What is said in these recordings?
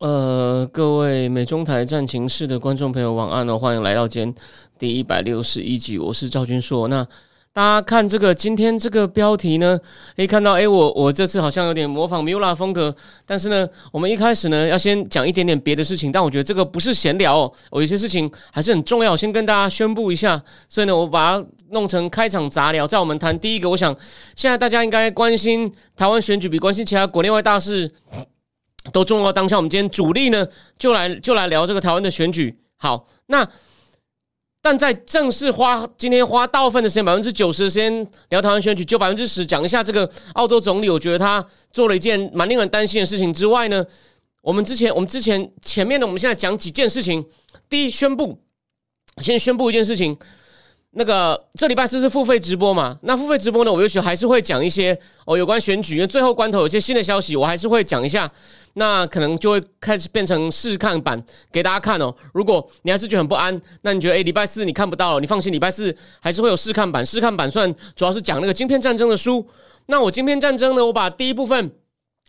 呃，各位美中台战情室的观众朋友，晚安哦！欢迎来到今天第一百六十一集，我是赵君硕。那大家看这个今天这个标题呢，可以看到，诶，我我这次好像有点模仿 Mula 风格，但是呢，我们一开始呢要先讲一点点别的事情，但我觉得这个不是闲聊哦，我有些事情还是很重要，先跟大家宣布一下。所以呢，我把它弄成开场杂聊，在我们谈第一个，我想现在大家应该关心台湾选举，比关心其他国内外大事。都重要当下，我们今天主力呢，就来就来聊这个台湾的选举。好，那但在正式花今天花大部分的时间，百分之九十的时间聊台湾选举，就百分之十讲一下这个澳洲总理。我觉得他做了一件蛮令人担心的事情之外呢，我们之前我们之前前面呢，我们现在讲几件事情。第一，宣布先宣布一件事情。那个这礼拜四是付费直播嘛？那付费直播呢？我也许还是会讲一些哦，有关选举，因为最后关头有些新的消息，我还是会讲一下。那可能就会开始变成试看版给大家看哦。如果你还是觉得很不安，那你觉得诶，礼拜四你看不到了，你放心，礼拜四还是会有试看版。试看版算主要是讲那个晶片战争的书。那我晶片战争呢？我把第一部分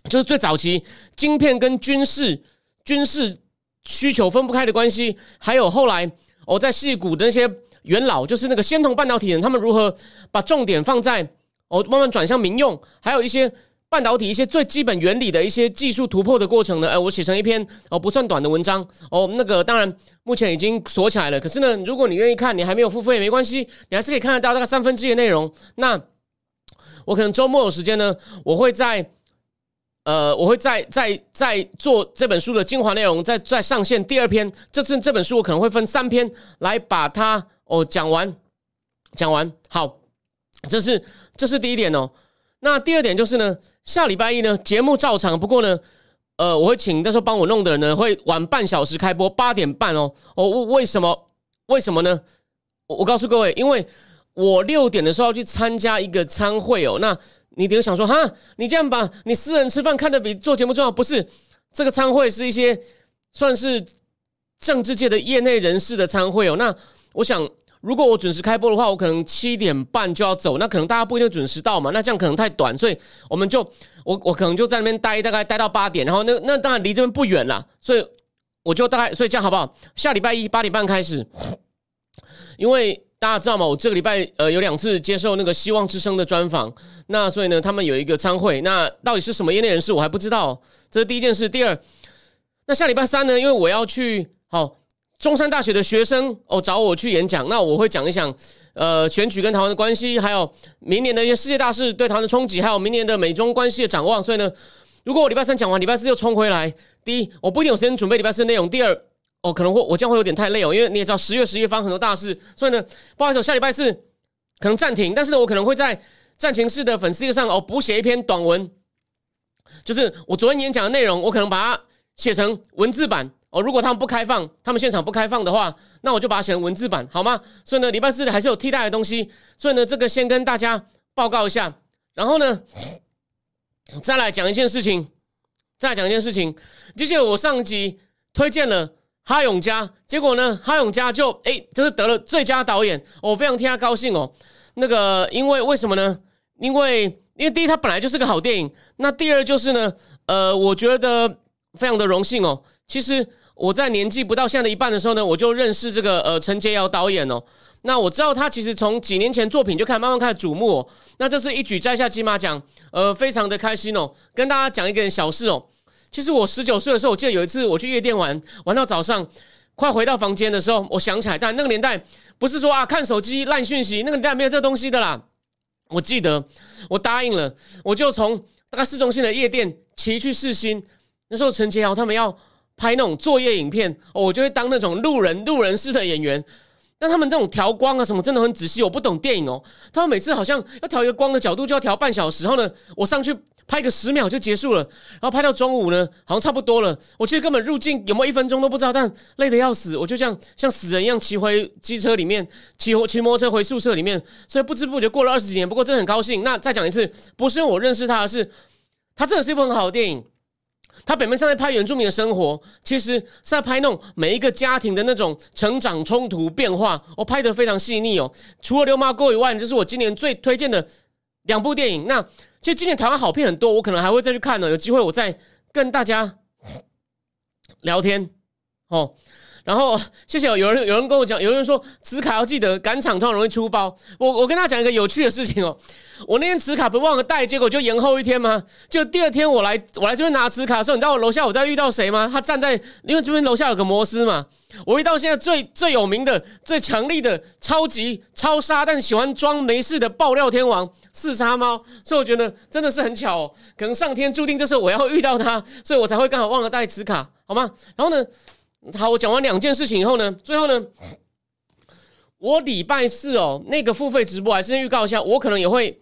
就是最早期晶片跟军事军事需求分不开的关系，还有后来我在戏股的那些。元老就是那个仙童半导体人，他们如何把重点放在哦，慢慢转向民用，还有一些半导体一些最基本原理的一些技术突破的过程呢？哎，我写成一篇哦不算短的文章哦，那个当然目前已经锁起来了。可是呢，如果你愿意看，你还没有付费没关系，你还是可以看得到大概三分之一的内容。那我可能周末有时间呢，我会在呃，我会再再再做这本书的精华内容，再再上线第二篇。这次这本书我可能会分三篇来把它。哦，讲完，讲完，好，这是这是第一点哦。那第二点就是呢，下礼拜一呢节目照常，不过呢，呃，我会请那时候帮我弄的人呢，会晚半小时开播，八点半哦。哦，为什么？为什么呢？我我告诉各位，因为我六点的时候要去参加一个参会哦。那你等于想说，哈，你这样把你私人吃饭看得比做节目重要？不是，这个参会是一些算是政治界的业内人士的参会哦。那我想，如果我准时开播的话，我可能七点半就要走，那可能大家不一定准时到嘛，那这样可能太短，所以我们就我我可能就在那边待，大概待到八点，然后那那当然离这边不远了，所以我就大概，所以这样好不好？下礼拜一八点半开始，因为大家知道吗？我这个礼拜呃有两次接受那个希望之声的专访，那所以呢，他们有一个参会，那到底是什么业内人士我还不知道，这是第一件事。第二，那下礼拜三呢，因为我要去好。中山大学的学生哦找我去演讲，那我会讲一讲，呃，选举跟台湾的关系，还有明年的一些世界大事对台湾的冲击，还有明年的美中关系的展望。所以呢，如果我礼拜三讲完，礼拜四又冲回来，第一，我不一定有时间准备礼拜四的内容；第二，哦，可能会我将会有点太累哦，因为你也知道十月十一方很多大事，所以呢，不好意思，我下礼拜四可能暂停，但是呢，我可能会在战情室的粉丝页上哦补写一篇短文，就是我昨天演讲的内容，我可能把它写成文字版。哦，如果他们不开放，他们现场不开放的话，那我就把它写成文字版，好吗？所以呢，礼拜四还是有替代的东西。所以呢，这个先跟大家报告一下。然后呢，再来讲一件事情，再讲一件事情。就像我上集推荐了哈永嘉，结果呢，哈永嘉就哎，就是得了最佳导演，我非常替他高兴哦。那个，因为为什么呢？因为因为第一，他本来就是个好电影。那第二就是呢，呃，我觉得非常的荣幸哦。其实。我在年纪不到现在的一半的时候呢，我就认识这个呃陈洁瑶导演哦。那我知道他其实从几年前作品就开始慢慢开始瞩目哦。那这次一举摘下金马奖，呃，非常的开心哦。跟大家讲一点小事哦。其实我十九岁的时候，我记得有一次我去夜店玩，玩到早上，快回到房间的时候，我想起来，但那个年代不是说啊看手机烂讯息，那个年代没有这东西的啦。我记得我答应了，我就从大概市中心的夜店骑去市心。那时候陈洁瑶他们要。拍那种作业影片，我就会当那种路人路人式的演员。但他们这种调光啊什么，真的很仔细。我不懂电影哦，他们每次好像要调一个光的角度，就要调半小时。然后呢，我上去拍个十秒就结束了，然后拍到中午呢，好像差不多了。我其实根本入境有没有一分钟都不知道，但累得要死，我就这样像死人一样骑回机车里面，骑骑摩托车回宿舍里面，所以不知不觉过了二十几年。不过真的很高兴。那再讲一次，不是因为我认识他，是他真的是一部很好的电影。他表面上在拍原住民的生活，其实是在拍那种每一个家庭的那种成长冲突变化，我拍的非常细腻哦。除了《流氓沟》以外，这是我今年最推荐的两部电影。那其实今年台湾好片很多，我可能还会再去看呢。有机会我再跟大家聊天哦。然后谢谢有人有人跟我讲，有人说磁卡要记得赶场，通常容易出包。我我跟他讲一个有趣的事情哦。我那天磁卡不忘了带，结果就延后一天吗？就第二天我来我来这边拿磁卡的时候，你知道我楼下我在遇到谁吗？他站在因为这边楼下有个摩斯嘛，我遇到现在最最有名的、最强力的、超级超杀，但喜欢装没事的爆料天王四杀猫。所以我觉得真的是很巧，哦，可能上天注定就是我要遇到他，所以我才会刚好忘了带磁卡，好吗？然后呢？好，我讲完两件事情以后呢，最后呢，我礼拜四哦，那个付费直播还是先预告一下，我可能也会，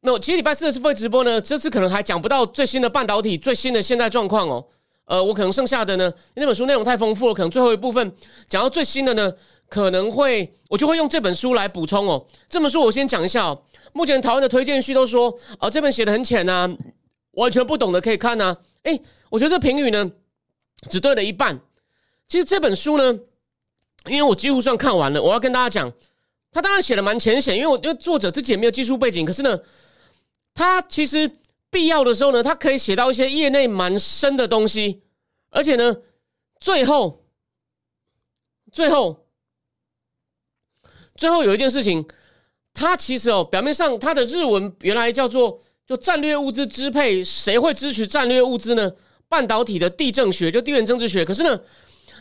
没有，其实礼拜四的付费直播呢，这次可能还讲不到最新的半导体最新的现在状况哦，呃，我可能剩下的呢，那本书内容太丰富了，可能最后一部分讲到最新的呢，可能会我就会用这本书来补充哦。这本书我先讲一下哦，目前台湾的推荐序都说，啊，这本写的很浅呐，完全不懂的可以看呐，哎，我觉得这评语呢，只对了一半。其实这本书呢，因为我几乎算看完了，我要跟大家讲，他当然写的蛮浅显，因为我因为作者自己也没有技术背景，可是呢，他其实必要的时候呢，他可以写到一些业内蛮深的东西，而且呢，最后，最后，最后有一件事情，他其实哦，表面上他的日文原来叫做就战略物资支配，谁会支持战略物资呢？半导体的地政学就地缘政治学，可是呢。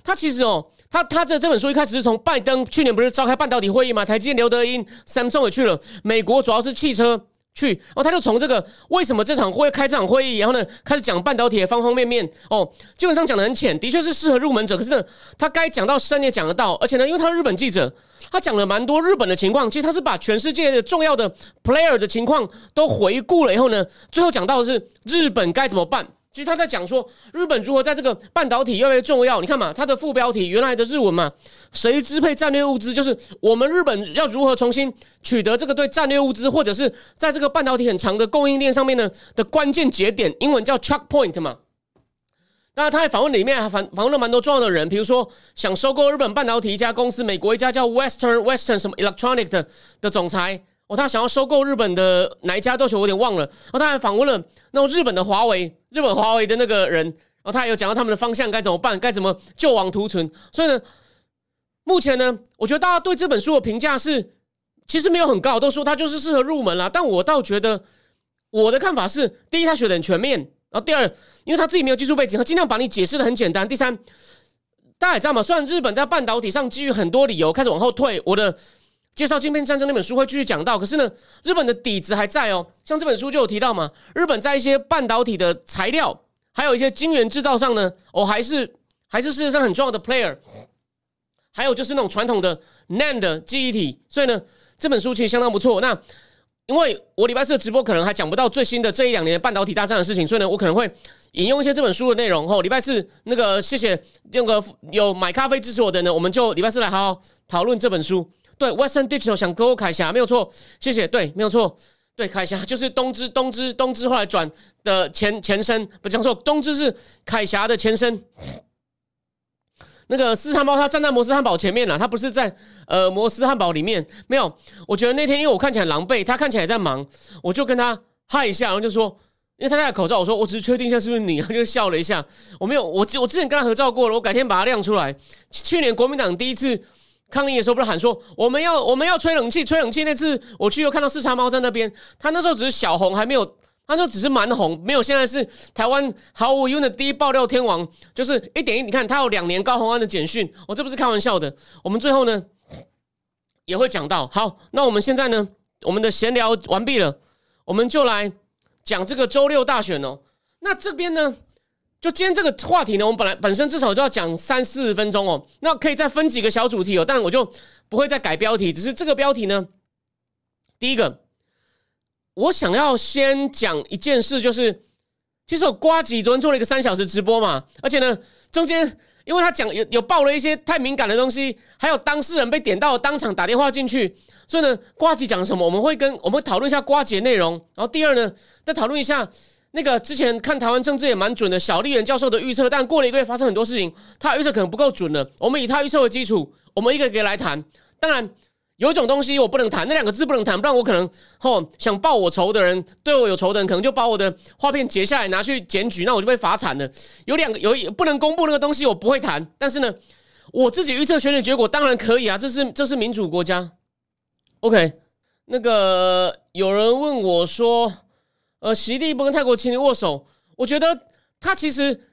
他其实哦，他他的这本书一开始是从拜登去年不是召开半导体会议嘛，台积电刘德英、Samsung 也去了，美国主要是汽车去，然后他就从这个为什么这场会开这场会议，然后呢开始讲半导体的方方面面哦，基本上讲的很浅，的确是适合入门者，可是呢他该讲到深也讲得到，而且呢因为他是日本记者，他讲了蛮多日本的情况，其实他是把全世界的重要的 player 的情况都回顾了以后呢，最后讲到的是日本该怎么办。其实他在讲说日本如何在这个半导体越来越重要。你看嘛，它的副标题原来的日文嘛，谁支配战略物资？就是我们日本要如何重新取得这个对战略物资，或者是在这个半导体很长的供应链上面呢的关键节点，英文叫 checkpoint 嘛。那他在访问里面还访访问了蛮多重要的人，比如说想收购日本半导体一家公司，美国一家叫 Western Western 什么 Electronic 的的总裁。哦，他想要收购日本的哪一家都球，我有点忘了。哦，他还访问了那种日本的华为，日本华为的那个人。哦，他也有讲到他们的方向该怎么办，该怎么救亡图存。所以呢，目前呢，我觉得大家对这本书的评价是其实没有很高，都说他就是适合入门啦。但我倒觉得我的看法是：第一，他学的很全面；然后第二，因为他自己没有技术背景，他尽量把你解释的很简单；第三，大家也知道嘛，虽然日本在半导体上基于很多理由开始往后退，我的。介绍晶片战争那本书会继续讲到，可是呢，日本的底子还在哦。像这本书就有提到嘛，日本在一些半导体的材料，还有一些晶圆制造上呢，哦，还是还是世界上很重要的 player。还有就是那种传统的 NAND 记忆体，所以呢，这本书其实相当不错。那因为我礼拜四的直播可能还讲不到最新的这一两年半导体大战的事情，所以呢，我可能会引用一些这本书的内容。后礼拜四那个谢谢那个有买咖啡支持我的呢，我们就礼拜四来好好讨论这本书。对，Western Digital 想购凯霞没有错，谢谢。对，没有错。对，凯霞就是东芝，东芝，东芝后来转的前前身，不讲错，东芝是凯霞的前身。那个斯汉堡，他站在摩斯汉堡前面了，他不是在呃摩斯汉堡里面。没有，我觉得那天因为我看起来狼狈，他看起来在忙，我就跟他嗨一下，然后就说，因为他戴口罩，我说我只是确定一下是不是你，他就笑了一下。我没有，我我之前跟他合照过了，我改天把他亮出来。去年国民党第一次。抗议的时候不是喊说我们要我们要吹冷气吹冷气那次我去又看到四叉猫在那边，他那时候只是小红还没有，他说只是蛮红，没有现在是台湾毫无疑问的第一爆料天王，就是一点一你看他有两年高红安的简讯，我这不是开玩笑的。我们最后呢也会讲到，好，那我们现在呢我们的闲聊完毕了，我们就来讲这个周六大选哦。那这边呢？就今天这个话题呢，我们本来本身至少就要讲三四十分钟哦，那可以再分几个小主题哦，但我就不会再改标题，只是这个标题呢，第一个，我想要先讲一件事，就是其实我瓜吉昨天做了一个三小时直播嘛，而且呢，中间因为他讲有有爆了一些太敏感的东西，还有当事人被点到当场打电话进去，所以呢，瓜吉讲什么，我们会跟我们讨论一下瓜吉的内容，然后第二呢，再讨论一下那个之前看台湾政治也蛮准的小丽人教授的预测，但过了一个月发生很多事情，他预测可能不够准了，我们以他预测为基础，我们一个一个来谈，当然。有一种东西我不能谈，那两个字不能谈，不然我可能吼想报我仇的人，对我有仇的人，可能就把我的画片截下来拿去检举，那我就被罚惨了。有两个有不能公布那个东西，我不会谈。但是呢，我自己预测选举结果当然可以啊，这是这是民主国家。OK，那个有人问我说，呃，习地不跟泰国情侣握手，我觉得他其实。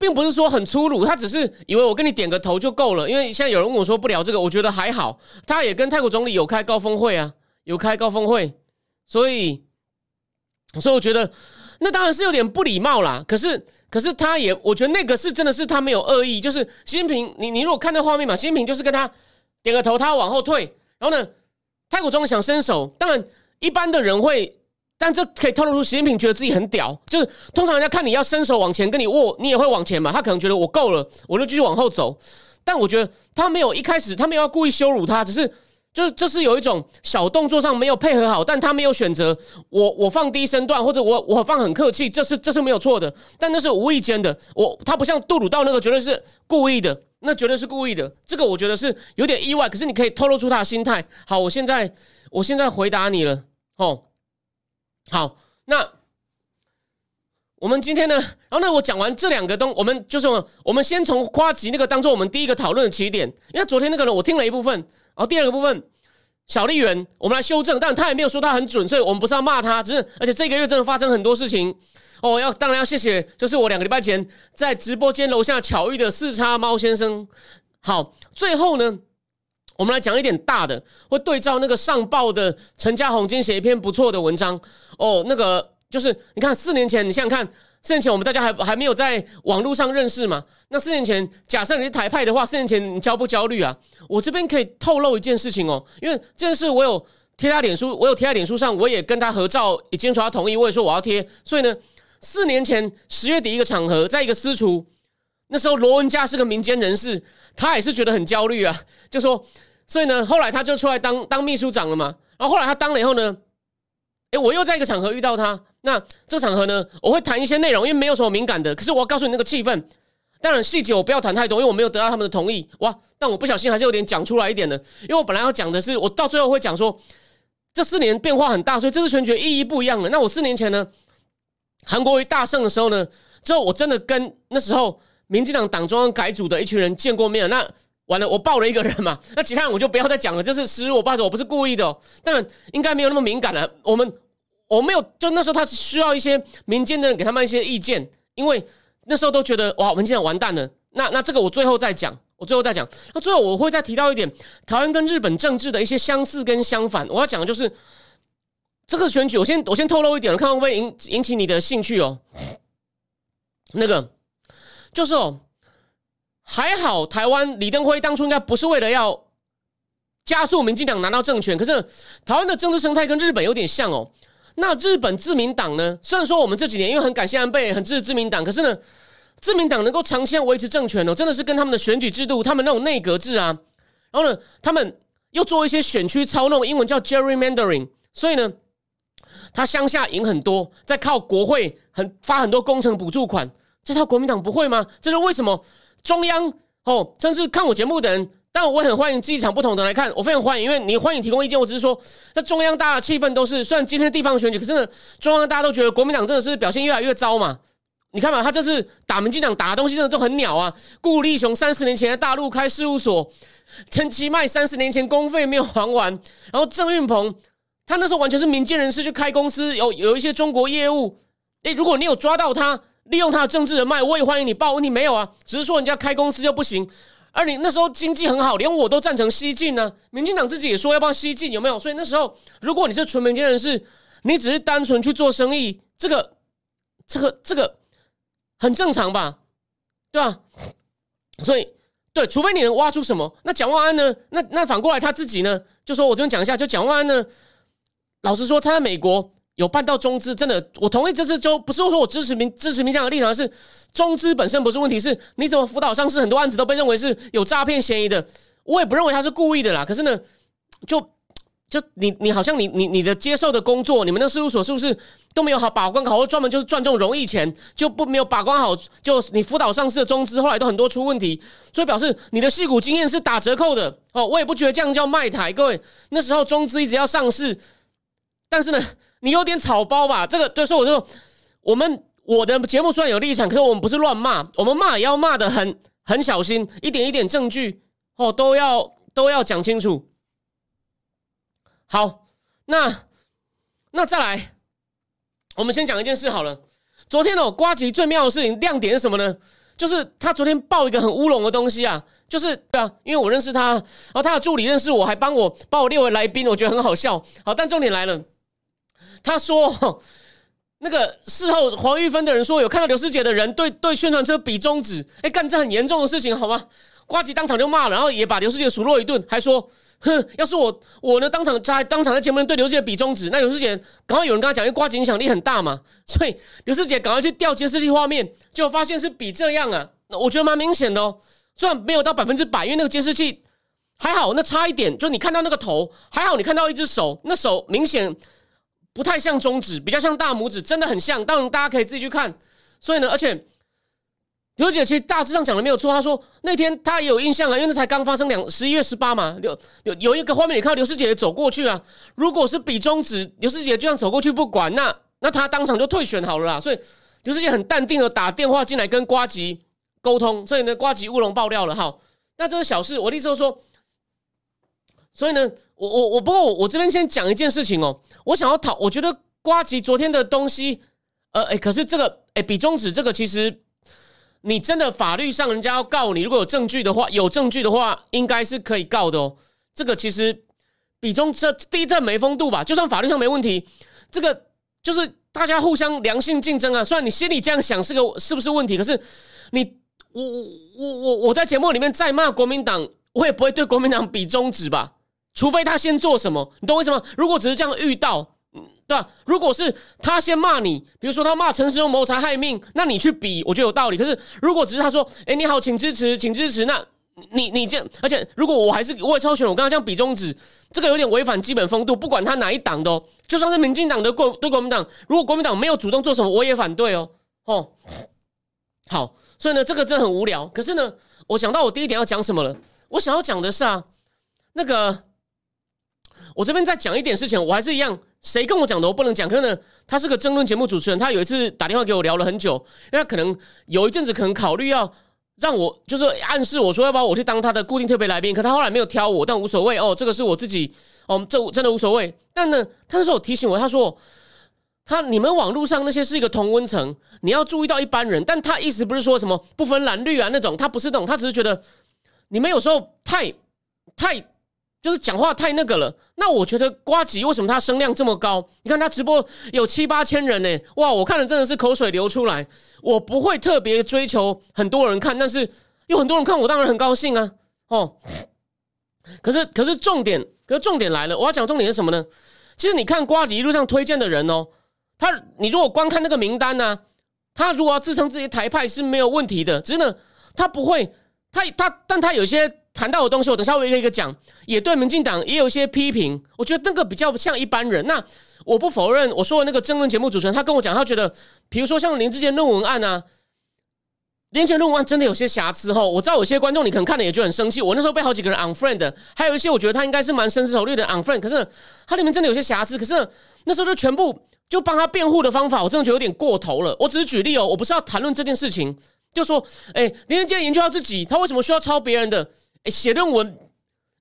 并不是说很粗鲁，他只是以为我跟你点个头就够了。因为现在有人问我说不聊这个，我觉得还好。他也跟泰国总理有开高峰会啊，有开高峰会，所以，所以我觉得那当然是有点不礼貌啦。可是，可是他也，我觉得那个是真的是他没有恶意。就是习近平，你你如果看那画面嘛，习近平就是跟他点个头，他往后退，然后呢，泰国总理想伸手，当然一般的人会。但这可以透露出习近平觉得自己很屌，就是通常人家看你要伸手往前跟你握，你也会往前嘛。他可能觉得我够了，我就继续往后走。但我觉得他没有一开始，他没有要故意羞辱他，只是就是这是有一种小动作上没有配合好，但他没有选择我我放低身段，或者我我放很客气，这是这是没有错的。但那是无意间的，我他不像杜鲁道那个绝对是故意的，那绝对是故意的。这个我觉得是有点意外，可是你可以透露出他的心态。好，我现在我现在回答你了，哦。好，那我们今天呢？然后呢，我讲完这两个东，我们就是我们先从夸吉那个当做我们第一个讨论的起点。因为昨天那个呢，我听了一部分，然后第二个部分小丽媛，我们来修正，但他也没有说他很准，所以我们不是要骂他，只是而且这个月真的发生很多事情哦。要当然要谢谢，就是我两个礼拜前在直播间楼下巧遇的四叉猫先生。好，最后呢。我们来讲一点大的，会对照那个上报的陈家宏今天写一篇不错的文章哦。那个就是你看四年前，你想想看，四年前我们大家还还没有在网络上认识嘛？那四年前，假设你是台派的话，四年前你焦不焦虑啊？我这边可以透露一件事情哦，因为这件事我有贴他脸书，我有贴在脸书上，我也跟他合照，已经求他同意，我也说我要贴。所以呢，四年前十月底一个场合，在一个私厨，那时候罗文佳是个民间人士，他也是觉得很焦虑啊，就说。所以呢，后来他就出来当当秘书长了嘛。然后后来他当了以后呢，哎，我又在一个场合遇到他。那这场合呢，我会谈一些内容，因为没有什么敏感的。可是我要告诉你那个气氛，当然细节我不要谈太多，因为我没有得到他们的同意。哇，但我不小心还是有点讲出来一点的，因为我本来要讲的是，我到最后会讲说，这四年变化很大，所以这次选举意义不一样了。那我四年前呢，韩国瑜大胜的时候呢，之后我真的跟那时候民进党党中央改组的一群人见过面。那完了，我爆了一个人嘛，那其他人我就不要再讲了，这是失误，我不好意思，我不是故意的，哦，但应该没有那么敏感了。我们我没有，就那时候他是需要一些民间的人给他们一些意见，因为那时候都觉得哇，我们现在完蛋了。那那这个我最后再讲，我最后再讲。那最后我会再提到一点，台湾跟日本政治的一些相似跟相反。我要讲的就是这个选举，我先我先透露一点，看会不会引引起你的兴趣哦。那个就是哦。还好，台湾李登辉当初应该不是为了要加速民进党拿到政权，可是台湾的政治生态跟日本有点像哦。那日本自民党呢？虽然说我们这几年因为很感谢安倍，很支持自民党，可是呢，自民党能够长期维持政权哦，真的是跟他们的选举制度，他们那种内阁制啊，然后呢，他们又做一些选区操弄，英文叫 gerrymandering，所以呢，他乡下赢很多，在靠国会很发很多工程补助款，这套国民党不会吗？这是为什么？中央哦，甚至看我节目的人，但我很欢迎立场不同的来看，我非常欢迎，因为你欢迎提供意见。我只是说，在中央大家的气氛都是，虽然今天地方选举，可是呢，中央大家都觉得国民党真的是表现越来越糟嘛。你看嘛，他这次打民进党打的东西真的都很鸟啊。顾立雄三十年前在大陆开事务所，陈其迈三十年前公费没有还完，然后郑运鹏他那时候完全是民间人士去开公司，有有一些中国业务。诶，如果你有抓到他。利用他的政治人脉，我也欢迎你报。问题没有啊，只是说人家开公司就不行。而你那时候经济很好，连我都赞成西进呢。民进党自己也说要帮西进，有没有？所以那时候，如果你是纯民间人士，你只是单纯去做生意，这个、这个、这个很正常吧？对吧？所以，对，除非你能挖出什么。那蒋万安呢？那那反过来他自己呢？就说我这边讲一下，就蒋万安呢，老实说，他在美国。有办到中资，真的，我同意这次就不是说我支持民支持民进党的立场，是中资本身不是问题，是你怎么辅导上市很多案子都被认为是有诈骗嫌疑的，我也不认为他是故意的啦。可是呢，就就你你好像你你你的接受的工作，你们的事务所是不是都没有好把关好，或专门就是赚这种容易钱，就不没有把关好，就你辅导上市的中资后来都很多出问题，所以表示你的戏股经验是打折扣的哦。我也不觉得这样叫卖台，各位那时候中资一直要上市，但是呢。你有点草包吧？这个对，所以我就，我们我的节目虽然有立场，可是我们不是乱骂，我们骂也要骂的很很小心，一点一点证据哦都要都要讲清楚。好，那那再来，我们先讲一件事好了。昨天哦，瓜吉最妙的事情亮点是什么呢？就是他昨天爆一个很乌龙的东西啊，就是对啊，因为我认识他，然后他的助理认识我，还帮我把我列为来宾，我觉得很好笑。好，但重点来了。他说：“ 那个事后黄玉芬的人说，有看到刘师姐的人对对宣传车比中指，哎，干这很严重的事情，好吗？”瓜吉当场就骂了，然后也把刘师姐数落一顿，还说：“哼，要是我我呢，当场在当场在节目对刘师姐比中指，那刘师姐赶快有人跟他讲，因为瓜吉影响力很大嘛，所以刘师姐赶快去调监视器画面，就发现是比这样啊，那我觉得蛮明显的哦，虽然没有到百分之百，因为那个监视器还好，那差一点，就你看到那个头还好，你看到一只手，那手明显。”不太像中指，比较像大拇指，真的很像。当然，大家可以自己去看。所以呢，而且刘姐其实大致上讲的没有错。她说那天她也有印象啊，因为那才刚发生两十一月十八嘛。有有有一个画面，你看刘师姐走过去啊。如果是比中指，刘师姐就这样走过去不管，那那她当场就退选好了啦。所以刘师姐很淡定的打电话进来跟瓜吉沟通。所以呢，瓜吉乌龙爆料了哈。那这个小事，我的意思说。所以呢，我我我不过我我这边先讲一件事情哦，我想要讨，我觉得瓜吉昨天的东西，呃，哎，可是这个，哎，比中指这个，其实你真的法律上人家要告你，如果有证据的话，有证据的话，应该是可以告的哦。这个其实比中这第一阵没风度吧，就算法律上没问题，这个就是大家互相良性竞争啊。虽然你心里这样想是个是不是问题，可是你我我我我我在节目里面再骂国民党，我也不会对国民党比中指吧。除非他先做什么，你懂为什么？如果只是这样遇到，对吧？如果是他先骂你，比如说他骂陈时中谋财害命，那你去比，我觉得有道理。可是如果只是他说：“哎，你好，请支持，请支持。”那你你这样，而且如果我还是我也超选，我刚刚这样比中指，这个有点违反基本风度。不管他哪一党的，就算是民进党的国对国民党，如果国民党没有主动做什么，我也反对哦。哦，好，所以呢，这个真的很无聊。可是呢，我想到我第一点要讲什么了。我想要讲的是啊，那个。我这边再讲一点事情，我还是一样，谁跟我讲的我不能讲。可是呢，他是个争论节目主持人，他有一次打电话给我聊了很久，因为他可能有一阵子可能考虑要让我，就是暗示我说要不要我去当他的固定特别来宾。可他后来没有挑我，但无所谓哦，这个是我自己哦，这真的无所谓。但呢，他那时候提醒我，他说他你们网络上那些是一个同温层，你要注意到一般人。但他意思不是说什么不分蓝绿啊那种，他不是那种，他只是觉得你们有时候太太。就是讲话太那个了，那我觉得瓜吉为什么他声量这么高？你看他直播有七八千人呢，哇！我看了真的是口水流出来。我不会特别追求很多人看，但是有很多人看，我当然很高兴啊。哦，可是可是重点，可是重点来了，我要讲重点是什么呢？其实你看瓜吉一路上推荐的人哦，他你如果光看那个名单呢，他如果要自称自己台派是没有问题的，只是呢，他不会，他他，但他有些。谈到的东西，我等下会一个一个讲，也对民进党也有一些批评。我觉得那个比较像一般人。那我不否认，我说的那个争论节目主持人，他跟我讲，他觉得，比如说像林志坚论文案啊，林志坚论文案真的有些瑕疵哈。我知道有些观众你可能看了也就很生气。我那时候被好几个人 unfriend，还有一些我觉得他应该是蛮深思熟虑的 unfriend。可是他里面真的有些瑕疵，可是那时候就全部就帮他辩护的方法，我真的觉得有点过头了。我只是举例哦，我不是要谈论这件事情，就说，哎，林志坚研究他自己，他为什么需要抄别人的？哎，写论文，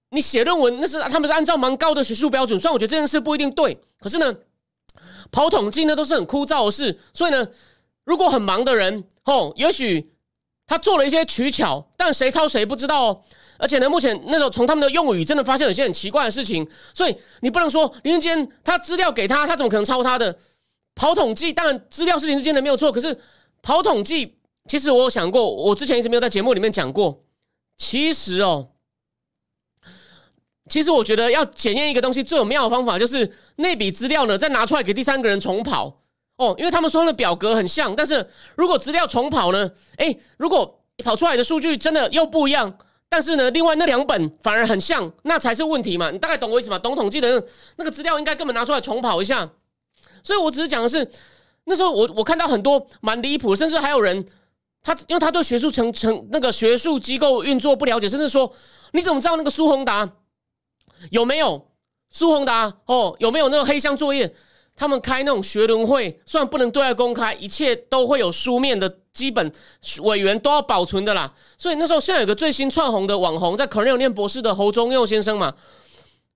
你写论文那是他们是按照蛮高的学术标准，虽然我觉得这件事不一定对，可是呢，跑统计呢都是很枯燥的事，所以呢，如果很忙的人，哦，也许他做了一些取巧，但谁抄谁不知道哦。而且呢，目前那时候从他们的用语真的发现有些很奇怪的事情，所以你不能说林志坚他资料给他，他怎么可能抄他的？跑统计当然资料是林志坚的没有错，可是跑统计其实我有想过，我之前一直没有在节目里面讲过。其实哦，其实我觉得要检验一个东西最有妙的方法，就是那笔资料呢再拿出来给第三个人重跑哦，因为他们说的表格很像，但是如果资料重跑呢，哎，如果跑出来的数据真的又不一样，但是呢，另外那两本反而很像，那才是问题嘛。你大概懂我意思吗？懂统计的那个资料应该根本拿出来重跑一下。所以我只是讲的是，那时候我我看到很多蛮离谱，甚至还有人他因为他对学术成成那个学术机构运作不了解，甚至说你怎么知道那个苏宏达？有没有苏宏达？哦，有没有那个黑箱作业？他们开那种学轮会，虽然不能对外公开，一切都会有书面的基本委员都要保存的啦。所以那时候现在有个最新窜红的网红，在 Cornell 念博士的侯忠佑先生嘛，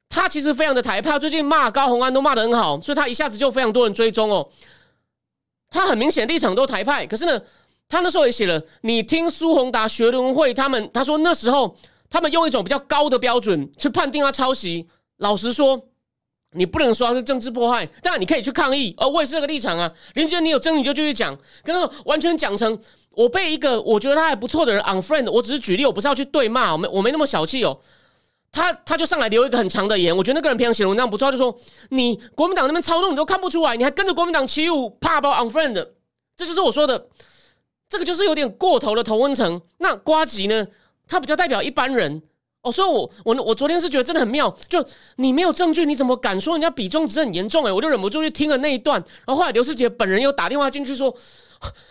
他其实非常的台派，最近骂高红安都骂得很好，所以他一下子就非常多人追踪哦。他很明显立场都台派，可是呢，他那时候也写了，你听苏宏达学轮会他们，他说那时候。他们用一种比较高的标准去判定他抄袭。老实说，你不能说他是政治迫害，但你可以去抗议。哦，我也是这个立场啊。林娟，你有争议就继续讲，跟他说完全讲成我被一个我觉得他还不错的人 unfriend。我只是举例，我不是要去对骂，我没我没那么小气哦。他他就上来留一个很长的言，我觉得那个人平常写文章不错，就说你国民党那边操纵你都看不出来，你还跟着国民党起舞，怕把 unfriend。这就是我说的，这个就是有点过头的同温层。那瓜吉呢？他比较代表一般人哦，所以我我我昨天是觉得真的很妙，就你没有证据，你怎么敢说人家比中值很严重？哎，我就忍不住去听了那一段，然后后来刘世杰本人又打电话进去说，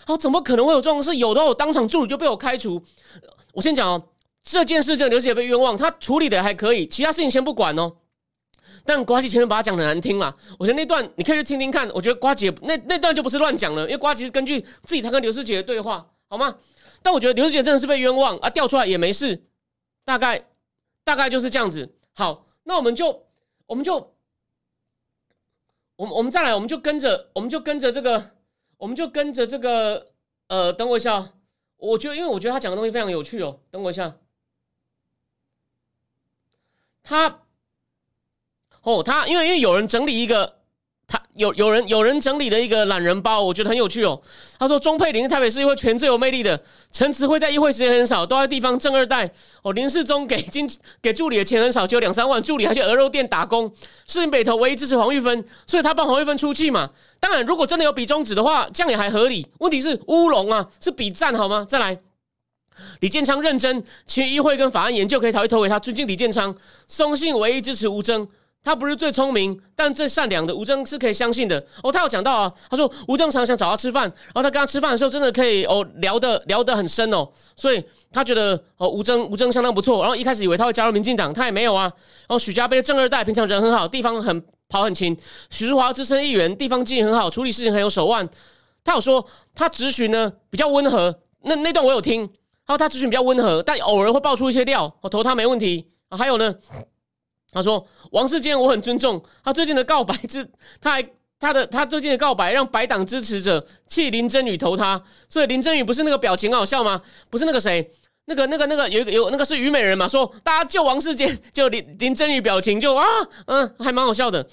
啊，怎么可能会有这种事？有的，我当场助理就被我开除。我先讲哦，这件事情刘世杰被冤枉，他处理的还可以，其他事情先不管哦。但瓜吉前面把它讲的难听了，我觉得那段你可以去听听看。我觉得瓜吉那那段就不是乱讲了，因为瓜吉是根据自己他跟刘世杰的对话，好吗？但我觉得刘志杰真的是被冤枉啊，调出来也没事，大概大概就是这样子。好，那我们就我们就我们我们再来，我们就跟着我们就跟着这个，我们就跟着这个呃，等我一下，我觉得因为我觉得他讲的东西非常有趣哦，等我一下，他哦他因为因为有人整理一个。他有有人有人整理了一个懒人包，我觉得很有趣哦。他说钟佩玲台北市议会全最有魅力的，陈词会在议会时间很少，都在地方正二代哦。林世忠给经给助理的钱很少，只有两三万，助理还去鹅肉店打工。市民北投唯一支持黄玉芬，所以他帮黄玉芬出气嘛。当然，如果真的有比中指的话，这样也还合理。问题是乌龙啊，是比赞好吗？再来，李建昌认真，其议会跟法案研究可以投一投给他。尊敬李建昌，松信唯一支持吴征。他不是最聪明，但最善良的吴征是可以相信的哦。他有讲到啊，他说吴征常想找他吃饭，然后他跟他吃饭的时候，真的可以哦聊得聊得很深哦。所以他觉得哦吴征吴征相当不错。然后一开始以为他会加入民进党，他也没有啊。然后许家贝的正二代，平常人很好，地方很跑很勤。许淑华资深议员，地方经营很好，处理事情很有手腕。他有说他咨询呢比较温和，那那段我有听。他说他咨询比较温和，但偶尔会爆出一些料，我投他没问题啊。还有呢。他说：“王世坚，我很尊重他最近的告白，之他还他的他最近的告白让白党支持者弃林真宇投他，所以林真宇不是那个表情好笑吗？不是那个谁，那个那个那个有一个有那个是虞美人嘛？说大家救王世坚，就林林真宇表情就啊嗯，还蛮好笑的。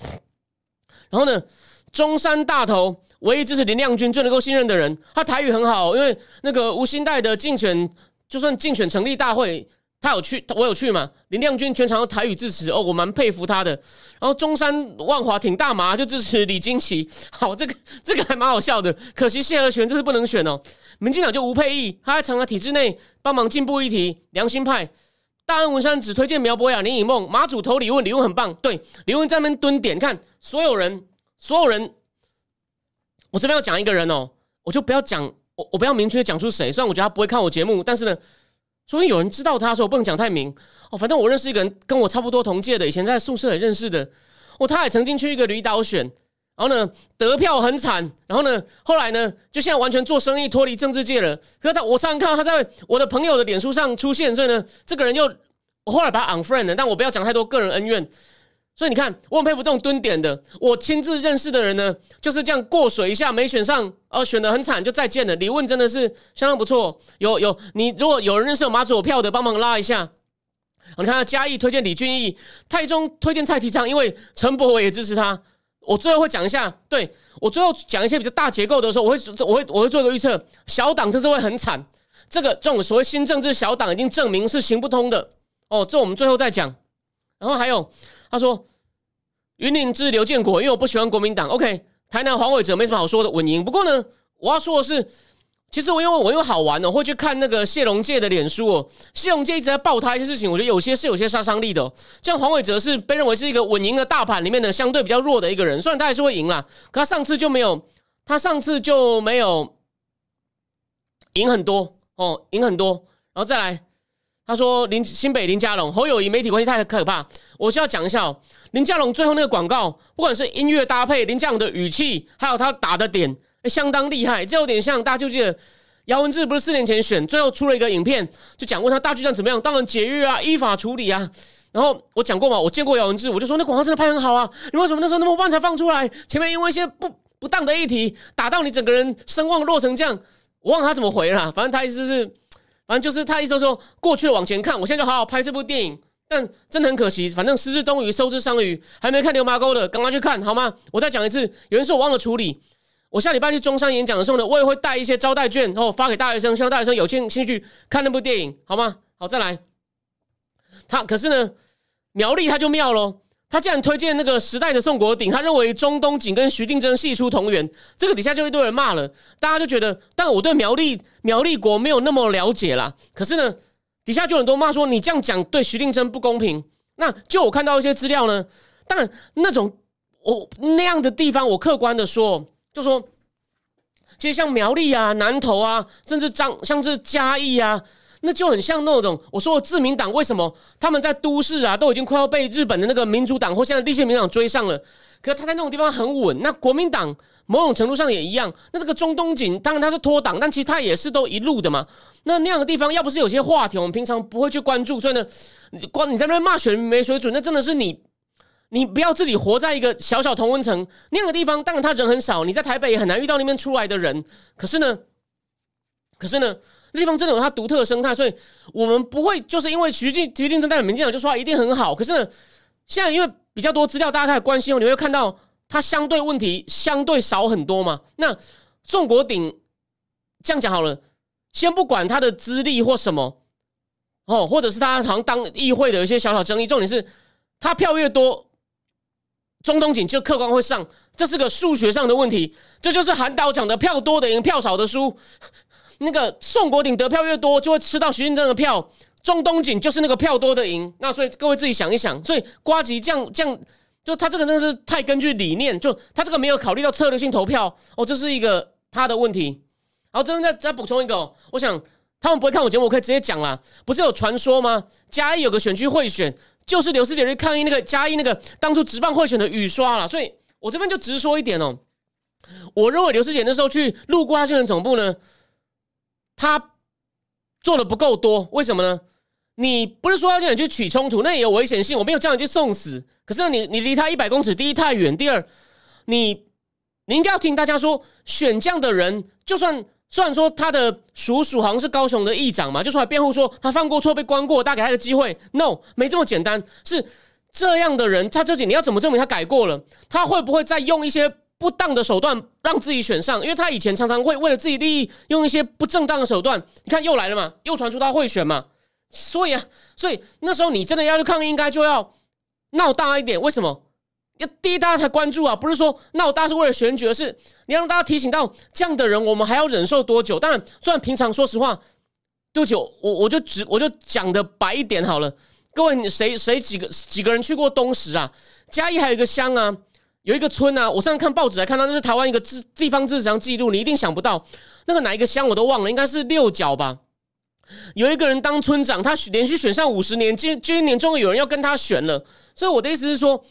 然后呢，中山大头唯一支持林亮君最能够信任的人，他台语很好，因为那个吴新代的竞选，就算竞选成立大会。”他有去，我有去嘛？林亮君全场用台语支持哦，我蛮佩服他的。然后中山万华挺大麻，就支持李金奇。好，这个这个还蛮好笑的。可惜谢和弦这次不能选哦。民进党就吴佩义，他在长安体制内帮忙进步议题，良心派。大安文山只推荐苗博雅、林以梦。马祖投李问，李问很棒。对，李问在那边蹲点，看所有人，所有人。我这边要讲一个人哦，我就不要讲，我我不要明确讲出谁。虽然我觉得他不会看我节目，但是呢。所以有人知道他，所以我不能讲太明哦。反正我认识一个人，跟我差不多同届的，以前在宿舍也认识的。哦，他也曾经去一个旅岛选，然后呢得票很惨，然后呢后来呢就现在完全做生意，脱离政治界了。可是他，我常常看到他在我的朋友的脸书上出现，所以呢这个人又我后来把他 unfriend 了。但我不要讲太多个人恩怨。所以你看，我很佩服这种蹲点的。我亲自认识的人呢，就是这样过水一下，没选上，呃，选的很惨，就再见了。李问真的是相当不错。有有，你如果有人认识有马左票的，帮忙拉一下。你看嘉义推荐李俊义，泰中推荐蔡其昌，因为陈伯伟也支持他。我最后会讲一下，对我最后讲一些比较大结构的时候，我会我会我会做一个预测，小党这次会很惨。这个这种所谓新政治小党已经证明是行不通的。哦，这我们最后再讲。然后还有他说云林至刘建国，因为我不喜欢国民党。OK，台南黄伟哲没什么好说的，稳赢。不过呢，我要说的是。其实我因为我因为好玩哦，会去看那个谢龙介的脸书哦。谢龙介一直在爆他一些事情，我觉得有些是有些杀伤力的。像黄伟哲是被认为是一个稳赢的大盘里面的相对比较弱的一个人，虽然他还是会赢啦，可他上次就没有，他上次就没有赢很多哦，赢很多。然后再来，他说林新北林家龙侯友谊媒体关系太可怕，我需要讲一下哦。林家龙最后那个广告，不管是音乐搭配林家龙的语气，还有他打的点。相当厉害，这有点像大家就记得姚文智不是四年前选，最后出了一个影片，就讲问他大巨蛋怎么样？当然节约啊，依法处理啊。然后我讲过嘛，我见过姚文智，我就说那广告真的拍很好啊。你为什么那时候那么晚才放出来？前面因为一些不不当的议题打到你整个人声望落成这样，我忘了他怎么回了。反正他意思是，反正就是他意思说过去往前看，我现在就好好拍这部电影。但真的很可惜，反正失之东隅，收之桑榆。还没看牛麻沟的，赶快去看好吗？我再讲一次，有人说我忘了处理。我下礼拜去中山演讲的时候呢，我也会带一些招待券，然后发给大学生，希望大学生有兴兴趣看那部电影，好吗？好，再来。他可是呢，苗栗他就妙喽，他竟然推荐那个时代的宋国鼎，他认为中东锦跟徐定珍系出同源，这个底下就一堆人骂了，大家就觉得，但我对苗栗苗栗国没有那么了解啦。可是呢，底下就很多骂说你这样讲对徐定珍不公平。那就我看到一些资料呢，但那种我那样的地方，我客观的说。就说，其实像苗栗啊、南投啊，甚至张像是嘉义啊，那就很像那种我说的自民党为什么他们在都市啊都已经快要被日本的那个民主党或现在立宪民主党追上了，可他在那种地方很稳。那国民党某种程度上也一样。那这个中东锦当然他是脱党，但其实他也是都一路的嘛。那那样的地方要不是有些话题我们平常不会去关注，所以呢，你光你在那边骂选民没水准，那真的是你。你不要自己活在一个小小同温层那样的地方，当然他人很少，你在台北也很难遇到那边出来的人。可是呢，可是呢，地方真的有它独特的生态，所以我们不会就是因为徐静徐定真代表民进党就说一定很好。可是呢，现在因为比较多资料，大家开始关心，你会看到它相对问题相对少很多嘛。那宋国鼎这样讲好了，先不管他的资历或什么哦，或者是他好像当议会的一些小小争议，重点是他票越多。中东锦就客观会上，这是个数学上的问题。这就是韩导讲的票多的赢，票少的输。那个宋国鼎得票越多，就会吃到徐静正的票。中东锦就是那个票多的赢。那所以各位自己想一想。所以瓜吉这样这样，就他这个真的是太根据理念，就他这个没有考虑到策略性投票哦，这是一个他的问题。好，这边再再补充一个，我想他们不会看我节目，我可以直接讲啦。不是有传说吗？嘉义有个选区会选。就是刘师姐去抗议那个嘉义那个当初直棒会选的雨刷了，所以我这边就直说一点哦，我认为刘师姐那时候去路过他竞选总部呢，他做的不够多，为什么呢？你不是说要叫你去取冲突，那也有危险性，我没有叫你去送死。可是你你离他一百公尺，第一太远，第二你你应该要听大家说，选这样的人就算。虽然说他的叔叔好像是高雄的议长嘛，就出来辩护说他犯过错被关过，大家给他一个机会。No，没这么简单。是这样的人，他这几年要怎么证明他改过了？他会不会再用一些不当的手段让自己选上？因为他以前常常会为了自己利益用一些不正当的手段。你看又来了嘛，又传出他会选嘛。所以啊，所以那时候你真的要去抗议，应该就要闹大一点。为什么？要第一，大家才关注啊，不是说闹大是为了选举，而是你让大家提醒到这样的人，我们还要忍受多久？当然，虽然平常说实话，多久，我我就只我就讲的白一点好了。各位，你谁谁几个几个人去过东石啊？嘉义还有一个乡啊，有一个村啊。我上次看报纸还看到那是台湾一个自地方自治上记录，你一定想不到那个哪一个乡我都忘了，应该是六角吧。有一个人当村长，他连续选上五十年，今今年终于有人要跟他选了。所以我的意思是说。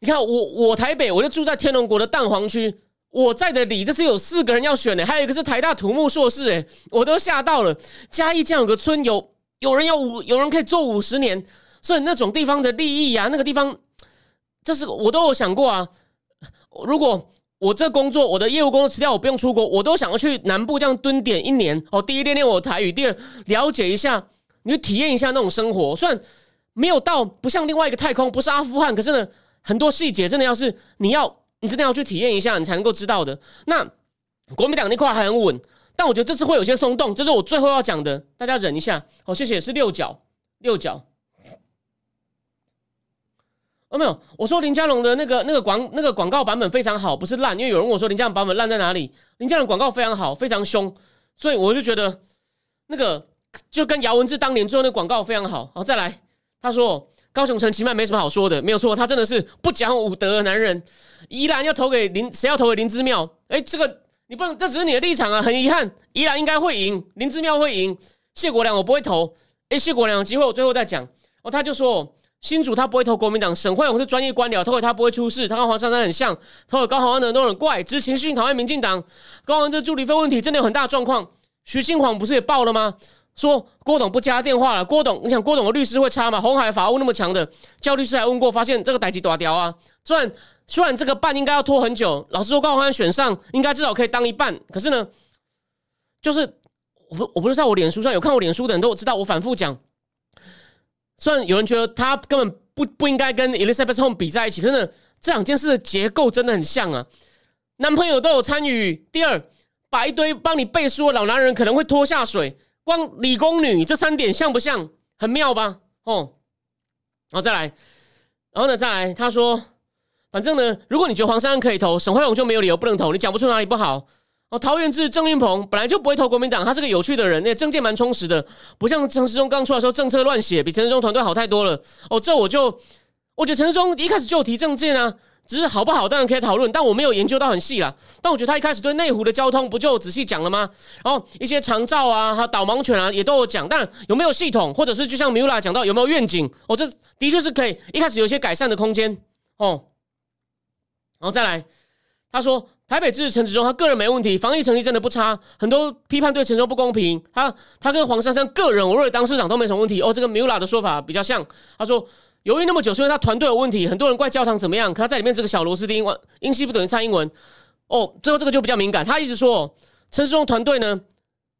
你看我我台北我就住在天龙国的蛋黄区，我在的里这是有四个人要选的，还有一个是台大土木硕士，诶，我都吓到了。嘉义这样有个村有有人要五有人可以做五十年，所以那种地方的利益啊，那个地方，这是我都有想过啊。如果我这工作我的业务工作辞掉，我不用出国，我都想要去南部这样蹲点一年。哦，第一练练我台语，第二了解一下，你体验一下那种生活。虽然没有到不像另外一个太空，不是阿富汗，可是呢。很多细节真的要是你要你真的要去体验一下，你才能够知道的。那国民党那块还很稳，但我觉得这次会有些松动，这是我最后要讲的，大家忍一下。好，谢谢，是六角，六角。哦，没有，我说林佳龙的那个那个广那个广告版本非常好，不是烂，因为有人问我说林佳龙版本烂在哪里？林佳龙广告非常好，非常凶，所以我就觉得那个就跟姚文智当年做那广告非常好。好，再来，他说高雄城奇迈没什么好说的，没有错，他真的是不讲武德的男人。宜兰要投给林，谁要投给林之妙？哎，这个你不能，这只是你的立场啊。很遗憾，宜兰应该会赢，林之妙会赢，谢国良我不会投。哎，谢国良有机会，我最后再讲。哦，他就说新主他不会投国民党，沈惠荣是专业官僚，投给他不会出事。他跟黄珊珊很像，投给高鸿安的都很怪，执情绪讨厌民进党。高鸿安这助理费问题真的有很大状况。徐庆煌不是也爆了吗？说郭董不加电话了。郭董，你想郭董的律师会差吗？红海法务那么强的，叫律师来问过，发现这个逮鸡大雕啊。虽然虽然这个办应该要拖很久，老实说高鸿安选上应该至少可以当一半。可是呢，就是我不我不是在我脸书上有看我脸书的人都知道，我反复讲。虽然有人觉得他根本不不应该跟 Elizabeth Home 比在一起，可是呢，这两件事的结构真的很像啊。男朋友都有参与，第二把一堆帮你背书的老男人可能会拖下水，光理工女这三点像不像？很妙吧？哦，然后再来，然后呢再来，他说，反正呢，如果你觉得黄珊珊可以投，沈慧荣就没有理由不能投，你讲不出哪里不好。哦，桃园志郑运鹏本来就不会投国民党，他是个有趣的人，那政见蛮充实的，不像陈时中刚出来的时候政策乱写，比陈时中团队好太多了。哦，这我就我觉得陈时中一开始就有提政见啊，只是好不好当然可以讨论，但我没有研究到很细啦。但我觉得他一开始对内湖的交通不就仔细讲了吗？然后一些长照啊，还有导盲犬啊，也都有讲。但有没有系统，或者是就像米拉讲到有没有愿景？哦，这的确是可以一开始有一些改善的空间哦。然后再来，他说。台北支持陈子忠，他个人没问题，防疫成绩真的不差。很多批判对陈忠不公平，他他跟黄珊珊个人，我认为当市长都没什么问题。哦，这个 Mula 的说法比较像，他说犹豫那么久是因为他团队有问题，很多人怪教堂怎么样，可他在里面这个小螺丝钉，英西不等于蔡英文。哦，最后这个就比较敏感，他一直说陈世忠团队呢，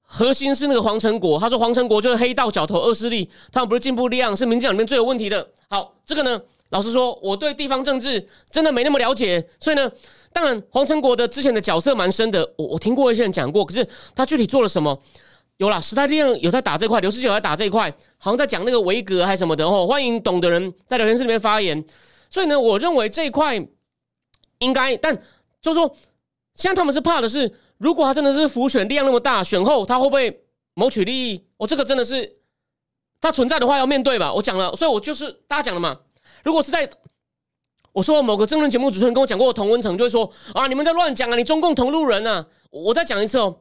核心是那个黄成国，他说黄成国就是黑道角头恶势力，他们不是进步力量，是民进党里面最有问题的。好，这个呢，老实说，我对地方政治真的没那么了解，所以呢。当然，黄成国的之前的角色蛮深的，我我听过一些人讲过，可是他具体做了什么？有啦，时代力量有在打这块，刘世杰在打这一块，好像在讲那个维格还是什么的哦。欢迎懂的人在聊天室里面发言。所以呢，我认为这一块应该，但就是说，现在他们是怕的是，如果他真的是浮选力量那么大，选后他会不会谋取利益？我这个真的是他存在的话要面对吧。我讲了，所以我就是大家讲了嘛，如果是在。我说某个争论节目主持人跟我讲过，童文成就会说啊，你们在乱讲啊，你中共同路人啊！我再讲一次哦，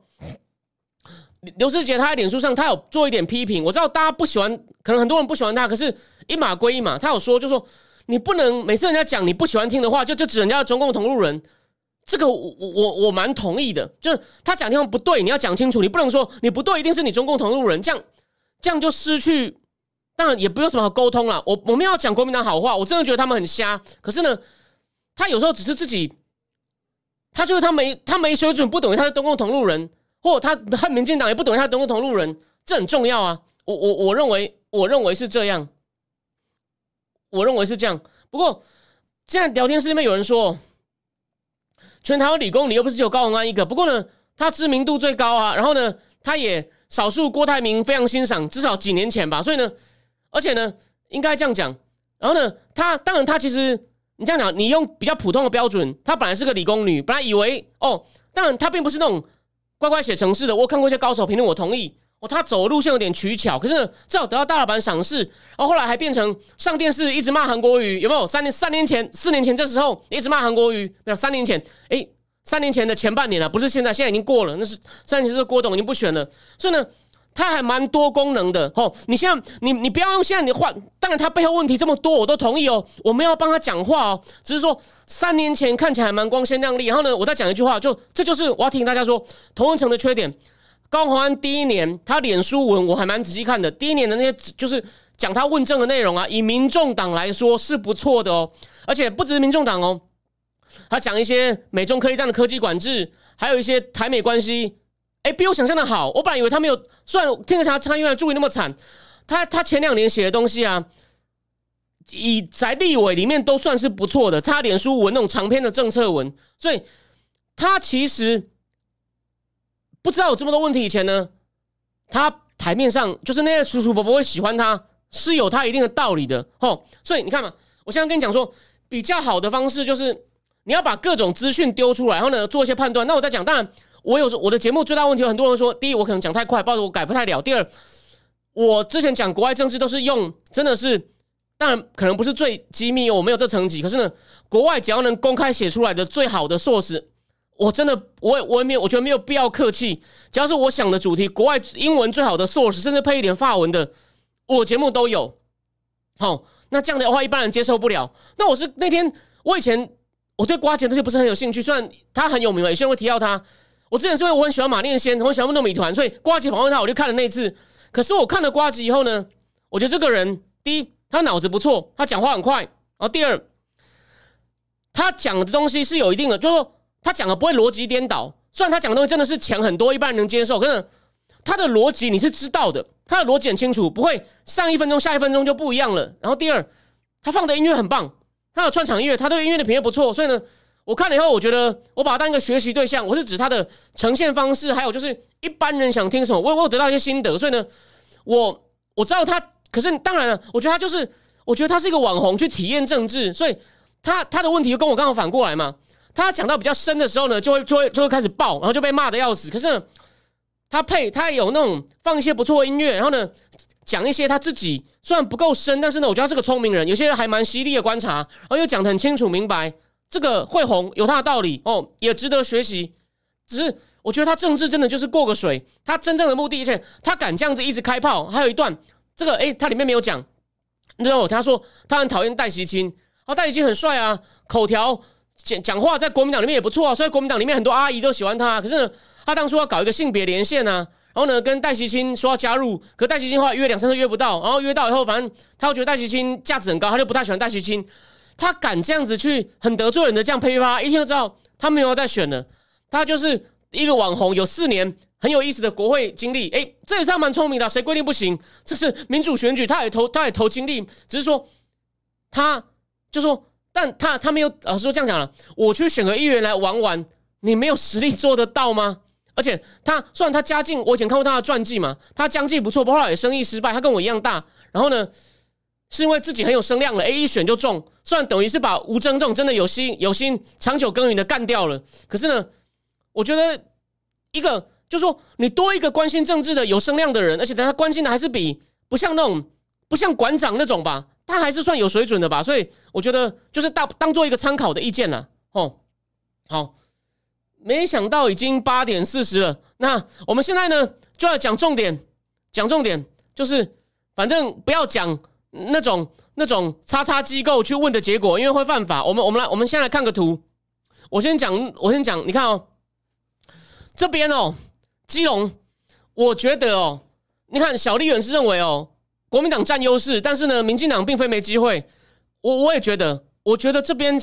刘世杰他在脸书上他有做一点批评，我知道大家不喜欢，可能很多人不喜欢他，可是一码归一码，他有说就说你不能每次人家讲你不喜欢听的话，就就指人家中共同路人，这个我我我蛮同意的，就是他讲地方不对，你要讲清楚，你不能说你不对，一定是你中共同路人，这样这样就失去。当然也不用什么好沟通了。我我们要讲国民党好话，我真的觉得他们很瞎。可是呢，他有时候只是自己，他就是他没他没水准，不等于他是东共同路人，或他恨民进党也不等于他是东共同路人，这很重要啊。我我我认为我认为是这样，我认为是这样。不过现在聊天室里面有人说，全台湾理工你又不是只有高鸿安一个。不过呢，他知名度最高啊，然后呢，他也少数郭台铭非常欣赏，至少几年前吧。所以呢。而且呢，应该这样讲。然后呢，她当然，她其实你这样讲，你用比较普通的标准，她本来是个理工女，本来以为哦，当然她并不是那种乖乖写程式的。我看过一些高手评论，我同意哦，她走的路线有点取巧，可是至少得到大老板赏识。然后后来还变成上电视一直骂韩国瑜，有没有？三年三年前、四年前这时候一直骂韩国瑜，没有？三年前，哎，三年前的前半年了，不是现在，现在已经过了，那是三年前是郭董已经不选了，所以呢。它还蛮多功能的哦。你现在你你不要用现在你换，当然它背后问题这么多，我都同意哦。我们要帮他讲话哦，只是说三年前看起来蛮光鲜亮丽。然后呢，我再讲一句话，就这就是我要提醒大家说，同文成的缺点。高鸿安第一年他脸书文我还蛮仔细看的，第一年的那些就是讲他问政的内容啊，以民众党来说是不错的哦，而且不只是民众党哦，他讲一些美中科技战的科技管制，还有一些台美关系。哎，比我想象的好。我本来以为他没有，虽然听着他参议院助理那么惨，他他前两年写的东西啊，以在立委里面都算是不错的。他脸书文那种长篇的政策文，所以他其实不知道有这么多问题。以前呢，他台面上就是那些叔叔伯伯会喜欢他，是有他一定的道理的。吼，所以你看嘛，我现在跟你讲说，比较好的方式就是你要把各种资讯丢出来，然后呢做一些判断。那我在讲，当然我有时我的节目最大问题，有很多人说，第一我可能讲太快，不知道我改不太了；第二，我之前讲国外政治都是用真的是，当然可能不是最机密，我没有这层级，可是呢，国外只要能公开写出来的最好的硕士。我真的，我也我也没有，我觉得没有必要客气。只要是我想的主题，国外英文最好的硕士甚至配一点法文的，我节目都有。好，那这样的话一般人接受不了。那我是那天，我以前我对瓜钱东西不是很有兴趣，虽然他很有名，有些人会提到他。我之前是因为我很喜欢马念先，很喜欢弄米团，所以瓜姐访问他，我就看了那次。可是我看了瓜子以后呢，我觉得这个人，第一，他脑子不错，他讲话很快；然后第二，他讲的东西是有一定的，就是说。他讲的不会逻辑颠倒，虽然他讲的东西真的是强很多，一般人能接受，可是他的逻辑你是知道的，他的逻辑很清楚，不会上一分钟下一分钟就不一样了。然后第二，他放的音乐很棒，他有串场音乐，他对音乐的品味不错，所以呢，我看了以后，我觉得我把他当一个学习对象，我是指他的呈现方式，还有就是一般人想听什么，我我有得到一些心得，所以呢，我我知道他，可是当然了，我觉得他就是，我觉得他是一个网红去体验政治，所以他他的问题就跟我刚好反过来嘛。他讲到比较深的时候呢，就会就会就会开始爆，然后就被骂的要死。可是他配他有那种放一些不错的音乐，然后呢讲一些他自己虽然不够深，但是呢我觉得他是个聪明人，有些人还蛮犀利的观察，然后又讲得很清楚明白，这个会红有他的道理哦，也值得学习。只是我觉得他政治真的就是过个水，他真正的目的，而且他敢这样子一直开炮。还有一段这个哎，他里面没有讲，你知道他说他很讨厌戴习清，啊戴习清很帅啊，口条。讲讲话在国民党里面也不错啊，所以国民党里面很多阿姨都喜欢他。可是他当初要搞一个性别连线啊，然后呢跟戴习清说要加入，可戴习清话约两三次约不到，然后约到以后，反正他又觉得戴习清价值很高，他就不太喜欢戴习清。他敢这样子去很得罪人的这样呸啪，一听就知道他没有再选了。他就是一个网红，有四年很有意思的国会经历。哎，这也是蛮聪明的。谁规定不行？这是民主选举，他也投，他也投经历，只是说他就说。但他他没有老师说这样讲了，我去选个议员来玩玩，你没有实力做得到吗？而且他虽然他家境，我以前看过他的传记嘛，他家境不错，不过也生意失败，他跟我一样大。然后呢，是因为自己很有声量了，A 一选就中，虽然等于是把吴征这种真的有心有心长久耕耘的干掉了。可是呢，我觉得一个就是说，你多一个关心政治的有声量的人，而且他关心的还是比不像那种不像馆长那种吧。他还是算有水准的吧，所以我觉得就是当当做一个参考的意见了。哦，好，没想到已经八点四十了，那我们现在呢就要讲重点，讲重点就是反正不要讲那种那种叉叉机构去问的结果，因为会犯法。我们我们来，我们先来看个图。我先讲，我先讲，你看哦，这边哦，基隆，我觉得哦，你看小丽远是认为哦。国民党占优势，但是呢，民进党并非没机会。我我也觉得，我觉得这边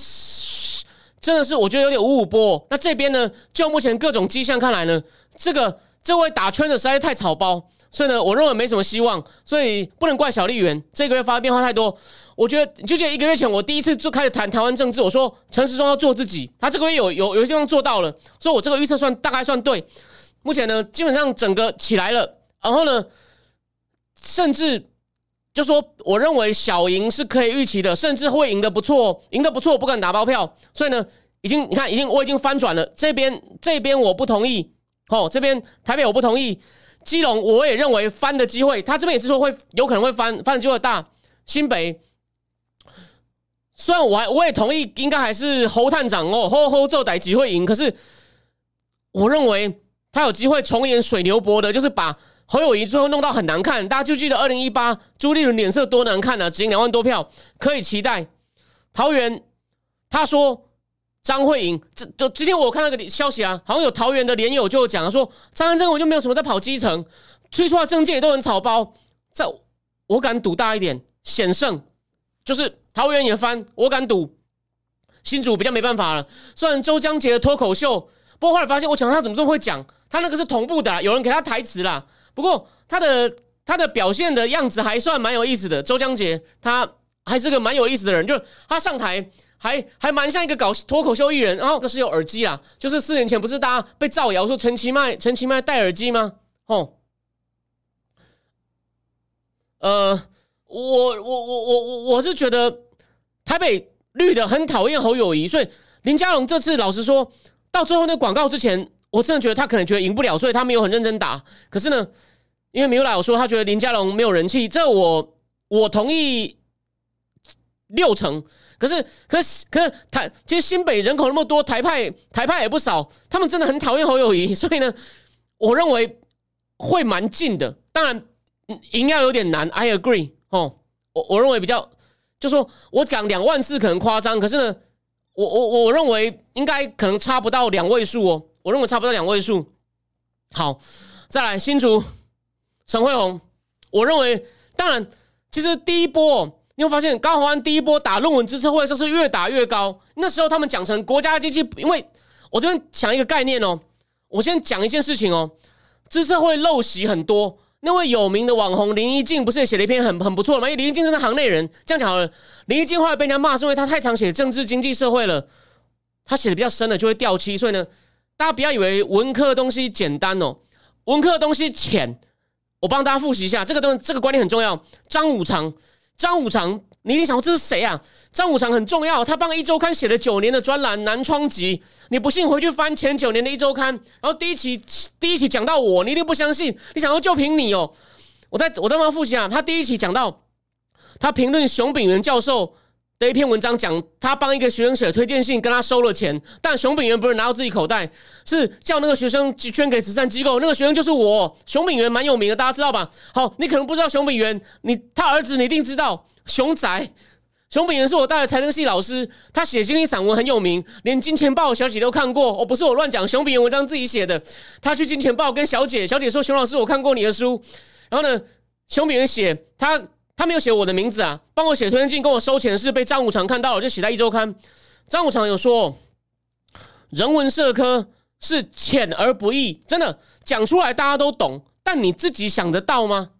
真的是，我觉得有点五五波。那这边呢，就目前各种迹象看来呢，这个这位打圈的实在是太草包，所以呢，我认为没什么希望。所以不能怪小丽媛，这个月发生变化太多。我觉得，就记得一个月前我第一次就开始谈台湾政治，我说陈时中要做自己，他这个月有有有些地方做到了，所以我这个预测算大概算对。目前呢，基本上整个起来了，然后呢，甚至。就说，我认为小赢是可以预期的，甚至会赢得不错，赢得不错，不敢打包票。所以呢，已经你看，已经我已经翻转了。这边这边我不同意，哦，这边台北我不同意。基隆我也认为翻的机会，他这边也是说会有可能会翻，翻的机会大。新北虽然我还我也同意，应该还是侯探长哦，吼吼做歹机会赢，可是我认为他有机会重演水牛博的，就是把。侯友谊最后弄到很难看，大家就记得二零一八朱立伦脸色多难看呢，只赢两万多票，可以期待。桃园他说张会赢，这就今天我看到个消息啊，好像有桃园的连友就讲说张安正我就没有什么在跑基层，推出来政界也都很草包，在我敢赌大一点，险胜就是桃园也翻，我敢赌新主比较没办法了。虽然周江杰的脱口秀，不过后来发现我讲他怎么这么会讲，他那个是同步的，有人给他台词啦。不过他的他的表现的样子还算蛮有意思的。周江杰他还是个蛮有意思的人，就他上台还还蛮像一个搞脱口秀艺人。然后可是有耳机啊，就是四年前不是大家被造谣说陈其迈陈其迈戴耳机吗？哦，呃，我我我我我我是觉得台北绿的很讨厌侯友谊，所以林佳龙这次老实说到最后那广告之前，我真的觉得他可能觉得赢不了，所以他没有很认真打。可是呢，因为米有来我说他觉得林佳龙没有人气，这我我同意六成。可是，可是，可是台其实新北人口那么多，台派台派也不少，他们真的很讨厌侯友谊，所以呢，我认为会蛮近的。当然，赢要有点难，I agree 哦。我我认为比较，就说我讲两万四可能夸张，可是呢，我我我认为应该可能差不到两位数哦。我认为差不到两位数。好，再来新竹沈惠宏，我认为当然，其实第一波。你会发现高鸿安第一波打论文支持会的时候是越打越高。那时候他们讲成国家机器，因为我这边讲一个概念哦，我先讲一件事情哦，支持会陋习很多。那位有名的网红林一静不是也写了一篇很很不错的吗？因为林一静是行内人，这样讲好了。林一静后来被人家骂是因为他太常写政治经济社会了，他写的比较深了就会掉漆。所以呢，大家不要以为文科的东西简单哦，文科的东西浅。我帮大家复习一下这个东这个观念很重要。张五常。张五常，你一定想说这是谁啊？张五常很重要，他帮《一周刊》写了九年的专栏《南窗集》。你不信，回去翻前九年的《一周刊》，然后第一期第一期讲到我，你一定不相信。你想要就凭你哦？我在我在帮他复习啊。他第一期讲到他评论熊炳元教授的一篇文章，讲他帮一个学生写推荐信，跟他收了钱，但熊炳元不是拿到自己口袋，是叫那个学生捐给慈善机构。那个学生就是我，熊炳元蛮有名的，大家知道吧？好，你可能不知道熊炳元，你他儿子你一定知道。熊仔，熊炳元是我带的财政系老师，他写经济散文很有名，连金钱豹小姐都看过。哦，不是我乱讲，熊炳元文章自己写的。他去金钱豹跟小姐，小姐说：“熊老师，我看过你的书。”然后呢，熊炳元写他他没有写我的名字啊，帮我写推荐信跟我收钱是被张五常看到了，就写在一周刊。张五常有说，人文社科是浅而不易，真的讲出来大家都懂，但你自己想得到吗？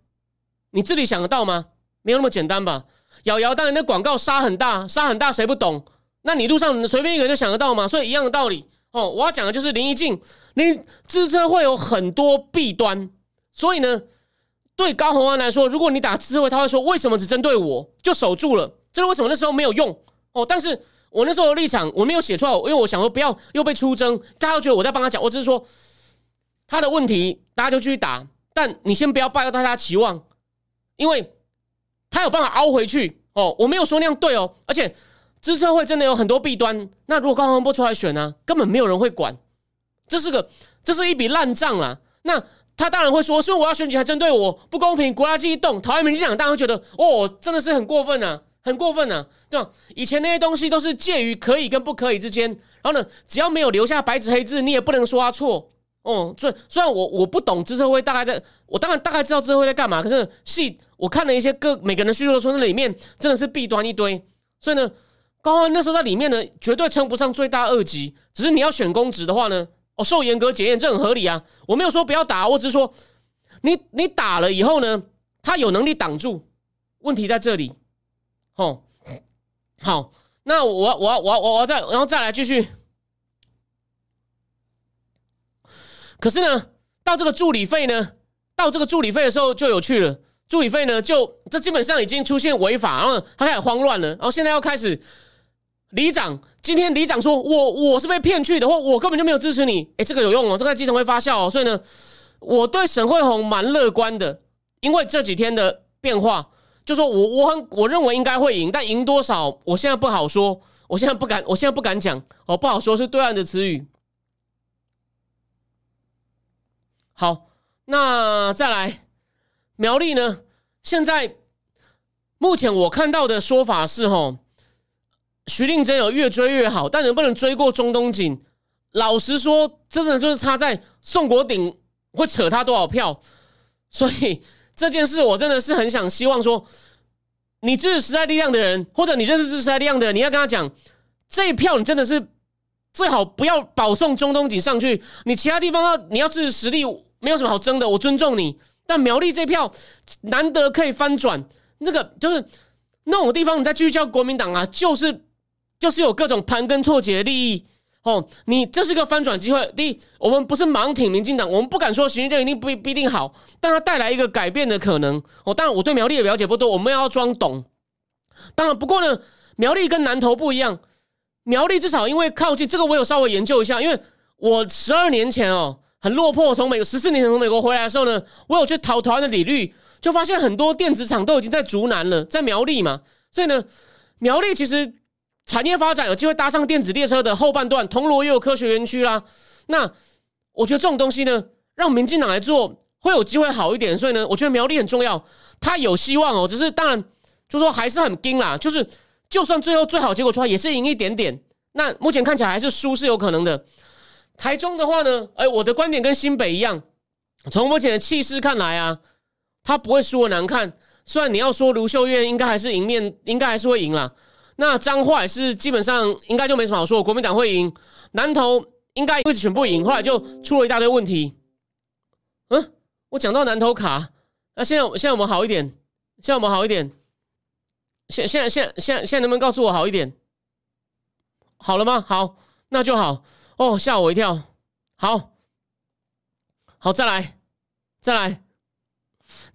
你自己想得到吗？没有那么简单吧？瑶瑶，当然那广告杀很大，杀很大，谁不懂？那你路上随便一个人就想得到吗？所以一样的道理哦。我要讲的就是林一静，你自车会有很多弊端，所以呢，对高宏安来说，如果你打自车会，他会说为什么只针对我就守住了？这是为什么那时候没有用哦？但是我那时候的立场我没有写出来，因为我想说不要又被出征，大家觉得我在帮他讲。我只是说他的问题，大家就继续打，但你先不要抱大家期望，因为。他有办法凹回去哦，我没有说那样对哦，而且支策会真的有很多弊端。那如果高鸿波出来选呢，根本没有人会管，这是个这是一笔烂账啊。那他当然会说，所以我要选举还针对我不公平，国家机动讨厌民进党，当然会觉得哦，真的是很过分呐，很过分呐，对吧？以前那些东西都是介于可以跟不可以之间，然后呢，只要没有留下白纸黑字，你也不能说他错。哦，虽虽然我我不懂资策会大概在，我当然大概知道资策会在干嘛，可是细我看了一些各每个人叙述说那里面真的是弊端一堆，所以呢，高安那时候在里面呢绝对称不上罪大恶极，只是你要选公职的话呢，哦受严格检验这很合理啊，我没有说不要打，我只是说你你打了以后呢，他有能力挡住，问题在这里，哦，好，那我我我我我再然后再来继续。可是呢，到这个助理费呢，到这个助理费的时候就有趣了。助理费呢，就这基本上已经出现违法，然后他开始慌乱了。然后现在要开始，里长今天里长说我我是被骗去的，或我根本就没有支持你。哎，这个有用哦，这个基层会发酵哦。所以呢，我对沈惠红蛮乐观的，因为这几天的变化，就说我我很我认为应该会赢，但赢多少，我现在不好说，我现在不敢，我现在不敢讲哦，不好说，是对岸的词语。好，那再来苗栗呢？现在目前我看到的说法是，吼，徐令真有越追越好，但能不能追过中东锦？老实说，真的就是差在宋国鼎会扯他多少票。所以这件事，我真的是很想希望说，你支持时代力量的人，或者你认识支持时代力量的人，你要跟他讲，这一票你真的是。最好不要保送中东锦上去，你其他地方要你要支持实力，没有什么好争的，我尊重你。但苗栗这票难得可以翻转，这个就是那种地方，你再继续叫国民党啊，就是就是有各种盘根错节的利益哦。你这是个翻转机会。第一，我们不是盲挺民进党，我们不敢说行政一定不不一定好，但它带来一个改变的可能。哦，当然我对苗栗的了解不多，我们要装懂。当然，不过呢，苗栗跟南投不一样，苗栗至少因为靠近这个，我有稍微研究一下，因为我十二年前哦很落魄，从美十四年前从美国回来的时候呢，我有去讨台湾的履历，就发现很多电子厂都已经在竹南了，在苗栗嘛，所以呢，苗栗其实产业发展有机会搭上电子列车的后半段，铜锣也有科学园区啦。那我觉得这种东西呢，让民进党来做会有机会好一点，所以呢，我觉得苗栗很重要，它有希望哦，只是当然就说还是很惊啦，就是就算最后最好结果出来，也是赢一点点。那目前看起来还是输是有可能的。台中的话呢，哎，我的观点跟新北一样，从目前的气势看来啊，他不会输的难看。虽然你要说卢秀燕应该还是赢面，应该还是会赢啦。那彰化也是基本上应该就没什么好说，国民党会赢。南投应该位置全部赢，后来就出了一大堆问题。嗯，我讲到南投卡，那现在现在我们好一点，现在我们好一点。现现在现现现在能不能告诉我好一点？好了吗？好，那就好。哦，吓我一跳！好，好，再来，再来。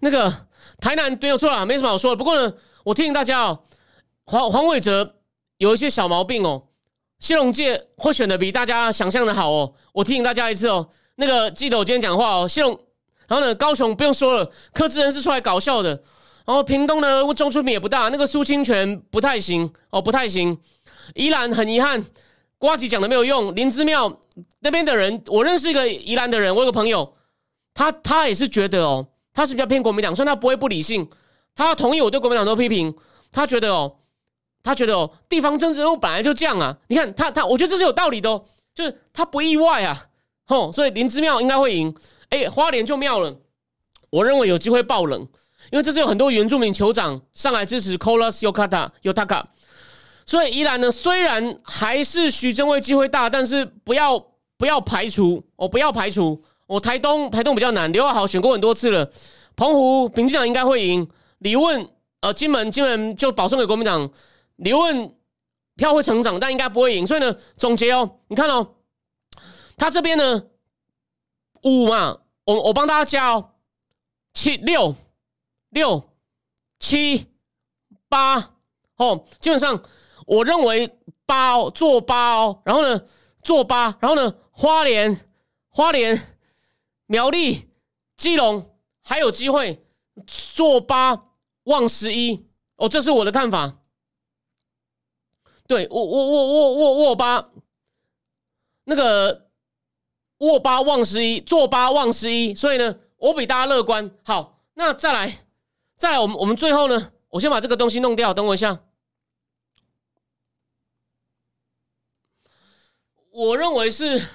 那个台南没有错啦，没什么好说的。不过呢，我提醒大家哦，黄黄伟哲有一些小毛病哦。谢龙介会选的比大家想象的好哦。我提醒大家一次哦，那个记得我今天讲话哦。谢龙，然后呢，高雄不用说了，柯志仁是出来搞笑的。然后屏东呢，中出名也不大，那个苏清泉不太行哦，不太行。宜兰很遗憾。瓜吉讲的没有用，林之妙那边的人，我认识一个宜兰的人，我有个朋友，他他也是觉得哦，他是比较偏国民党，虽然他不会不理性，他同意我对国民党都批评，他觉得哦，他觉得哦，地方政治人物本来就这样啊，你看他他，我觉得这是有道理的，哦，就是他不意外啊，吼，所以林之妙应该会赢，哎，花莲就妙了，我认为有机会爆冷，因为这次有很多原住民酋长上来支持 Colas Yokata Yotaka。所以宜兰呢，虽然还是徐正伟机会大，但是不要不要排除哦，不要排除哦。台东台东比较难，刘亚豪选过很多次了。澎湖民进党应该会赢。李问呃，金门金门就保送给国民党。李问票会成长，但应该不会赢。所以呢，总结哦，你看哦，他这边呢五嘛，我我帮大家加哦，七六六七八哦，基本上。我认为八哦，做八哦，然后呢，做八，然后呢，花莲、花莲、苗栗、基隆还有机会做八望十一哦，这是我的看法。对，我我我我我我八，那个握八望十一，做八望十一，所以呢，我比大家乐观。好，那再来，再来，我们我们最后呢，我先把这个东西弄掉，等我一下。我认为是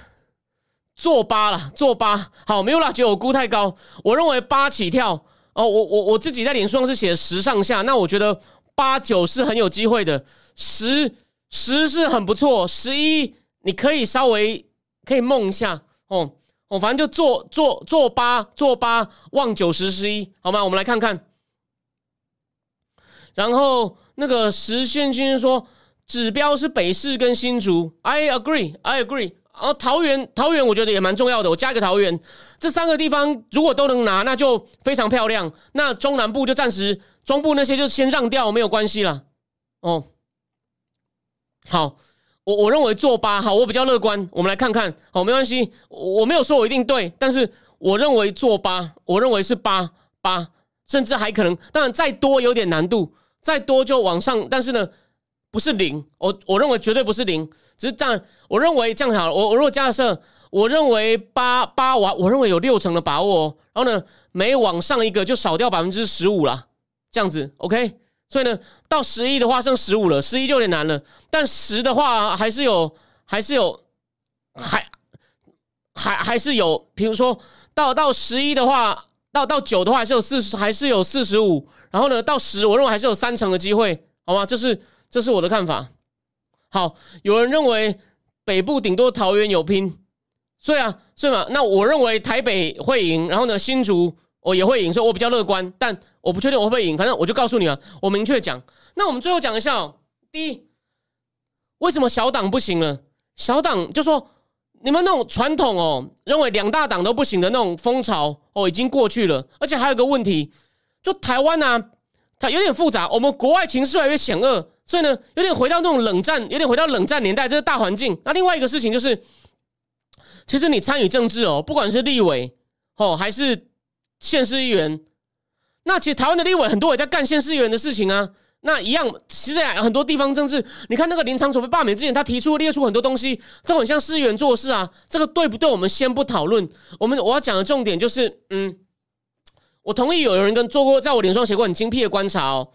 做八了，做八好，没有啦，觉得我估太高。我认为八起跳哦，我我我自己在脸书上是写十上下，那我觉得八九是很有机会的，十十是很不错，十一你可以稍微可以梦一下哦，我反正就做做做八做八望九十十一好吗？我们来看看，然后那个石宪君说。指标是北市跟新竹，I agree, I agree。啊，桃园，桃园我觉得也蛮重要的，我加一个桃园。这三个地方如果都能拿，那就非常漂亮。那中南部就暂时，中部那些就先让掉，没有关系了。哦，好，我我认为做八好，我比较乐观。我们来看看，好，没关系，我没有说我一定对，但是我认为做八，我认为是八八，甚至还可能，当然再多有点难度，再多就往上，但是呢。不是零，我我认为绝对不是零，只是这样。我认为这样好了。我我如果假设，我认为八八我我认为有六成的把握。哦然后呢，每往上一个就少掉百分之十五了，这样子 OK。所以呢，到十一的话剩十五了，十一就有点难了。但十的话还是有，还是有，还还还是有。比如说到到十一的话，到到九的话还是有四十，还是有四十五。然后呢，到十我认为还是有三成的机会，好吗？这是。这是我的看法。好，有人认为北部顶多桃园有拼，所以啊，所以嘛，那我认为台北会赢，然后呢，新竹我也会赢，所以我比较乐观，但我不确定我会不会赢。反正我就告诉你啊，我明确讲。那我们最后讲一下哦，第一，为什么小党不行了？小党就说你们那种传统哦，认为两大党都不行的那种风潮哦，已经过去了。而且还有个问题，就台湾呢。它有点复杂。我们国外情势越来越险恶，所以呢，有点回到那种冷战，有点回到冷战年代这个大环境。那另外一个事情就是，其实你参与政治哦，不管是立委哦，还是县市议员，那其实台湾的立委很多也在干县市议员的事情啊。那一样，其实很多地方政治，你看那个林长佐被罢免之前，他提出列出很多东西，都很像市议员做事啊。这个对不对？我们先不讨论。我们我要讲的重点就是，嗯，我同意有人跟做过，在我脸上写过很精辟的观察哦。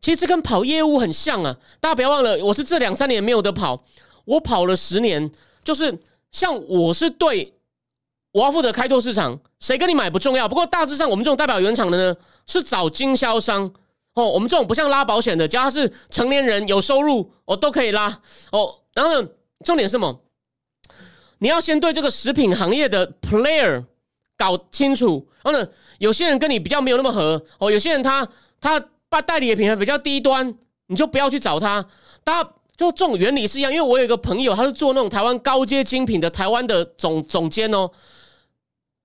其实这跟跑业务很像啊。大家不要忘了，我是这两三年没有得跑，我跑了十年。就是像我是对，我要负责开拓市场，谁跟你买不重要。不过大致上，我们这种代表原厂的呢，是找经销商。哦，我们这种不像拉保险的，只要他是成年人有收入，我都可以拉。哦，然后呢，重点是什么？你要先对这个食品行业的 player 搞清楚。然后呢，有些人跟你比较没有那么合。哦，有些人他他把代理的品牌比较低端，你就不要去找他。大家就这种原理是一样。因为我有一个朋友，他是做那种台湾高阶精品的台湾的总总监哦。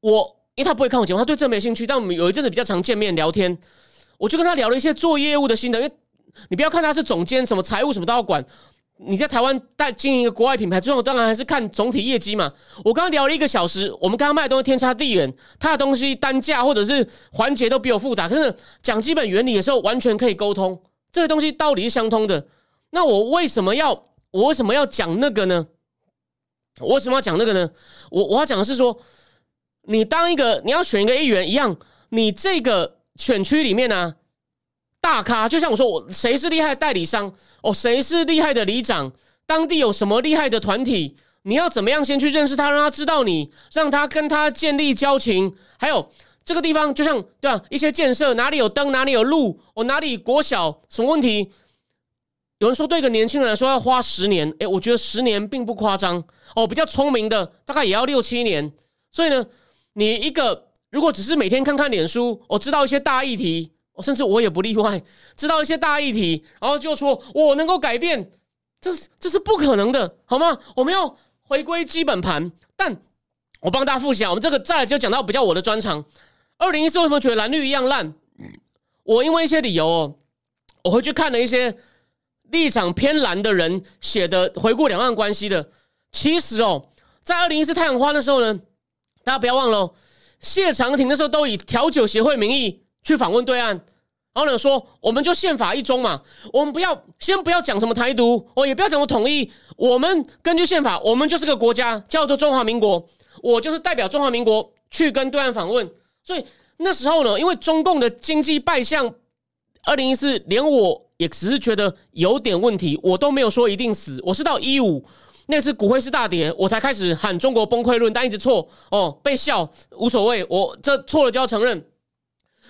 我因为他不会看我节目，他对这没兴趣。但我们有一阵子比较常见面聊天。我就跟他聊了一些做业务的心得，因为你不要看他是总监，什么财务什么都要管。你在台湾带经营一个国外品牌，最后当然还是看总体业绩嘛。我刚刚聊了一个小时，我们刚刚卖的东西天差地远，他的东西单价或者是环节都比我复杂，可是讲基本原理的时候完全可以沟通，这个东西道理是相通的。那我为什么要我为什么要讲那个呢？我为什么要讲那个呢？我我要讲的是说，你当一个你要选一个议员一样，你这个。选区里面呢，大咖就像我说，我谁是厉害的代理商哦，谁是厉害的里长，当地有什么厉害的团体，你要怎么样先去认识他，让他知道你，让他跟他建立交情。还有这个地方，就像对吧？一些建设哪里有灯，哪里有路，我哪里国小什么问题？有人说对一个年轻人来说要花十年，诶，我觉得十年并不夸张哦。比较聪明的大概也要六七年。所以呢，你一个。如果只是每天看看脸书，我知道一些大议题，我甚至我也不例外，知道一些大议题，然后就说我能够改变，这是这是不可能的，好吗？我们要回归基本盘。但我帮大家复习啊，我们这个再来就讲到比较我的专长。二零一四为什么觉得蓝绿一样烂？我因为一些理由哦，我回去看了一些立场偏蓝的人写的回顾两岸关系的。其实哦，在二零一四太阳花的时候呢，大家不要忘了。谢长廷那时候都以调酒协会名义去访问对岸，然后呢说我们就宪法一中嘛，我们不要先不要讲什么台独哦，也不要讲什么统一，我们根据宪法，我们就是个国家，叫做中华民国，我就是代表中华民国去跟对岸访问。所以那时候呢，因为中共的经济败相，二零一四连我也只是觉得有点问题，我都没有说一定死，我是到一五。那次股汇是大跌，我才开始喊中国崩溃论，但一直错哦，被笑无所谓，我这错了就要承认。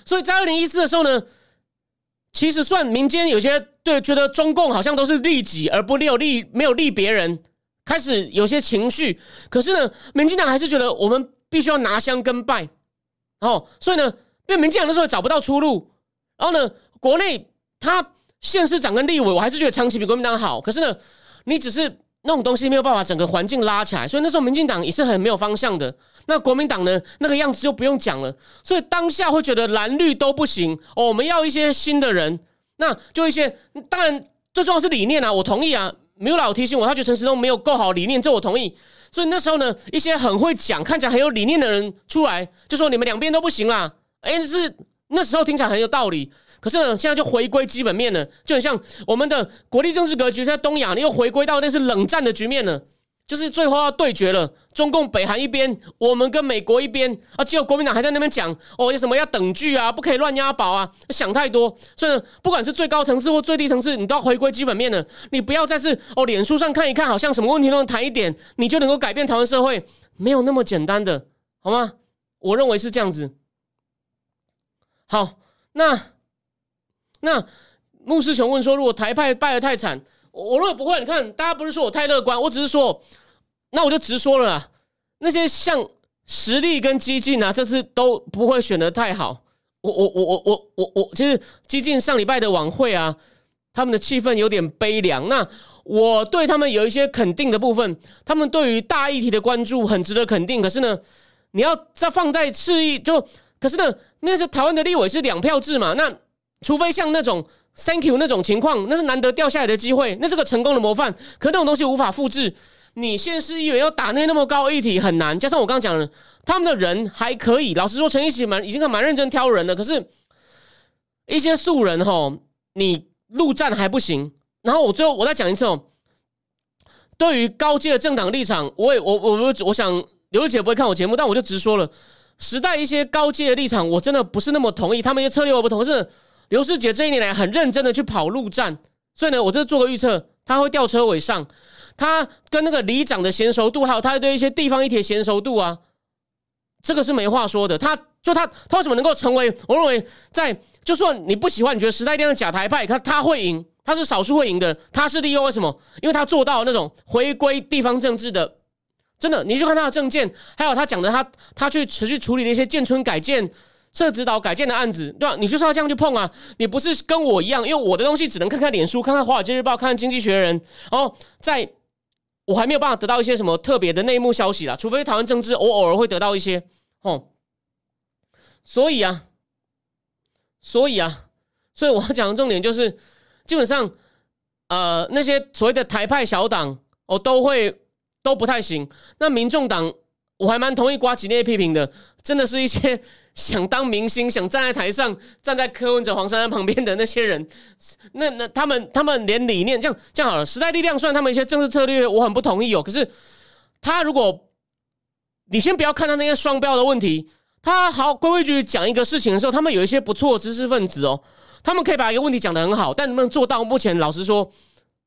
所以在二零一四的时候呢，其实算民间有些对觉得中共好像都是利己而不利有利没有利别人，开始有些情绪。可是呢，民进党还是觉得我们必须要拿香跟拜，哦，所以呢，被民进党那时候找不到出路，然后呢，国内他县市长跟立委，我还是觉得长期比国民党好。可是呢，你只是。那种东西没有办法整个环境拉起来，所以那时候民进党也是很没有方向的。那国民党呢，那个样子就不用讲了。所以当下会觉得蓝绿都不行哦，我们要一些新的人。那就一些，当然最重要是理念啊，我同意啊。没有老提醒我，他觉得陈时中没有够好理念，这我同意。所以那时候呢，一些很会讲、看起来很有理念的人出来，就说你们两边都不行啦。哎，是那时候听起来很有道理。可是呢，现在就回归基本面了，就很像我们的国际政治格局在东亚，你又回归到那是冷战的局面了，就是最后要对决了。中共北韩一边，我们跟美国一边啊，只有国民党还在那边讲哦，有什么要等距啊，不可以乱押宝啊，想太多。所以呢，不管是最高层次或最低层次，你都要回归基本面了。你不要再是哦，脸书上看一看，好像什么问题都能谈一点，你就能够改变台湾社会，没有那么简单的，好吗？我认为是这样子。好，那。那穆世雄问说：“如果台派败得太惨，我如果不会。你看，大家不是说我太乐观，我只是说，那我就直说了。那些像实力跟激进啊，这次都不会选的太好。我我我我我我我，其实激进上礼拜的晚会啊，他们的气氛有点悲凉。那我对他们有一些肯定的部分，他们对于大议题的关注很值得肯定。可是呢，你要再放在次议，就可是呢，那是台湾的立委是两票制嘛？那除非像那种 Thank you 那种情况，那是难得掉下来的机会，那是个成功的模范。可那种东西无法复制。你现市议员要打那那么高议题很难，加上我刚刚讲了，他们的人还可以。老实说，陈奕迅蛮已经蛮认真挑人了。可是，一些素人哈，你陆战还不行。然后我最后我再讲一次哦，对于高阶的政党立场，我也我我我我想刘丽姐不会看我节目，但我就直说了，时代一些高阶的立场，我真的不是那么同意。他们一些策略我不同是。刘世杰这一年来很认真的去跑陆战，所以呢，我这做个预测，他会吊车尾上。他跟那个里长的娴熟度，还有他对一些地方议题娴熟度啊，这个是没话说的。他就他他为什么能够成为？我认为在就算你不喜欢，你觉得时代力量假台派，他他会赢，他是少数会赢的。他是利用为什么？因为他做到那种回归地方政治的，真的，你去看他的政见，还有他讲的他他去持续处理那些建村改建。设指导改建的案子，对吧？你就是要这样去碰啊！你不是跟我一样，因为我的东西只能看看脸书、看看《华尔街日报》、看看《经济学人》，然后在我还没有办法得到一些什么特别的内幕消息啦，除非台湾政治，我偶尔会得到一些哦。所以啊，所以啊，所以我要讲的重点就是，基本上，呃，那些所谓的台派小党，哦，都会都不太行。那民众党，我还蛮同意瓜吉那些批评的，真的是一些。想当明星，想站在台上，站在柯文哲、黄珊珊旁边的那些人，那那他们他们连理念这样这样好了。时代力量虽然他们一些政治策略我很不同意哦，可是他如果你先不要看他那些双标的问题，他好规规矩矩讲一个事情的时候，他们有一些不错知识分子哦，他们可以把一个问题讲得很好，但能不能做到？目前老实说，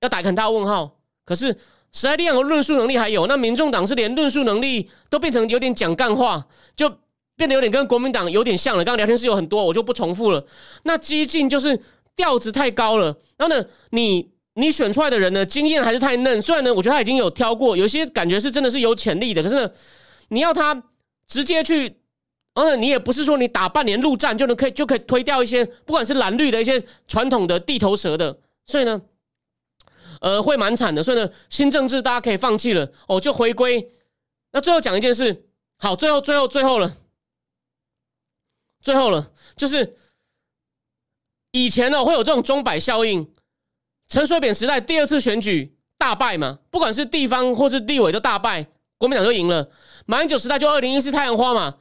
要打个很大问号。可是实在力量的论述能力还有，那民众党是连论述能力都变成有点讲干话，就。变得有点跟国民党有点像了。刚刚聊天室有很多，我就不重复了。那激进就是调子太高了。然后呢，你你选出来的人呢，经验还是太嫩。虽然呢，我觉得他已经有挑过，有些感觉是真的是有潜力的。可是呢，你要他直接去，而且你也不是说你打半年陆战就能可以就可以推掉一些不管是蓝绿的一些传统的地头蛇的。所以呢，呃，会蛮惨的。所以呢，新政治大家可以放弃了哦，就回归。那最后讲一件事，好，最后最后最后了。最后了，就是以前呢会有这种钟摆效应，陈水扁时代第二次选举大败嘛，不管是地方或是立委都大败，国民党就赢了。马英九时代就二零一四太阳花嘛，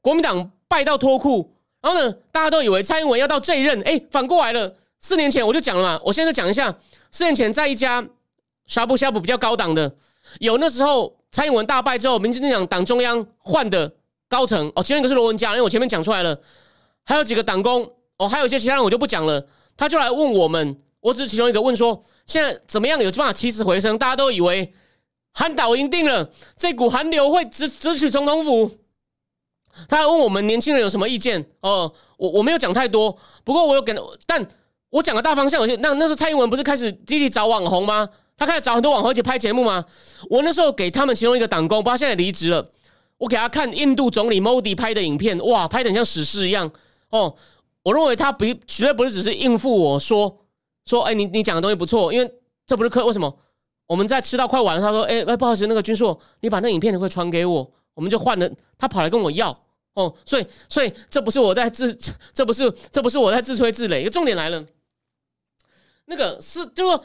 国民党败到脱裤，然后呢大家都以为蔡英文要到这一任，哎，反过来了。四年前我就讲了嘛，我现在讲一下，四年前在一家呷哺呷哺比较高档的，有那时候蔡英文大败之后，民进党党中央换的。高层哦，其中一个是罗文佳，因为我前面讲出来了，还有几个党工哦，还有一些其他人我就不讲了。他就来问我们，我只是其中一个问说，现在怎么样有办法起死回生？大家都以为韩导赢定了，这股韩流会直直取总统府。他还问我们年轻人有什么意见？哦，我我没有讲太多，不过我有给，但我讲个大方向。有些那那时候蔡英文不是开始积极找网红吗？他开始找很多网红一起拍节目吗？我那时候给他们其中一个党工，不知道现在离职了。我给他看印度总理 Modi 拍的影片，哇，拍的像史诗一样哦。我认为他不绝对不是只是应付我说说，哎，你你讲的东西不错，因为这不是客为什么？我们在吃到快完了，他说，哎哎，不好意思，那个军硕，你把那影片你会传给我，我们就换了。他跑来跟我要哦，所以所以这不是我在自，这不是这不是我在自吹自擂。一个重点来了，那个是就说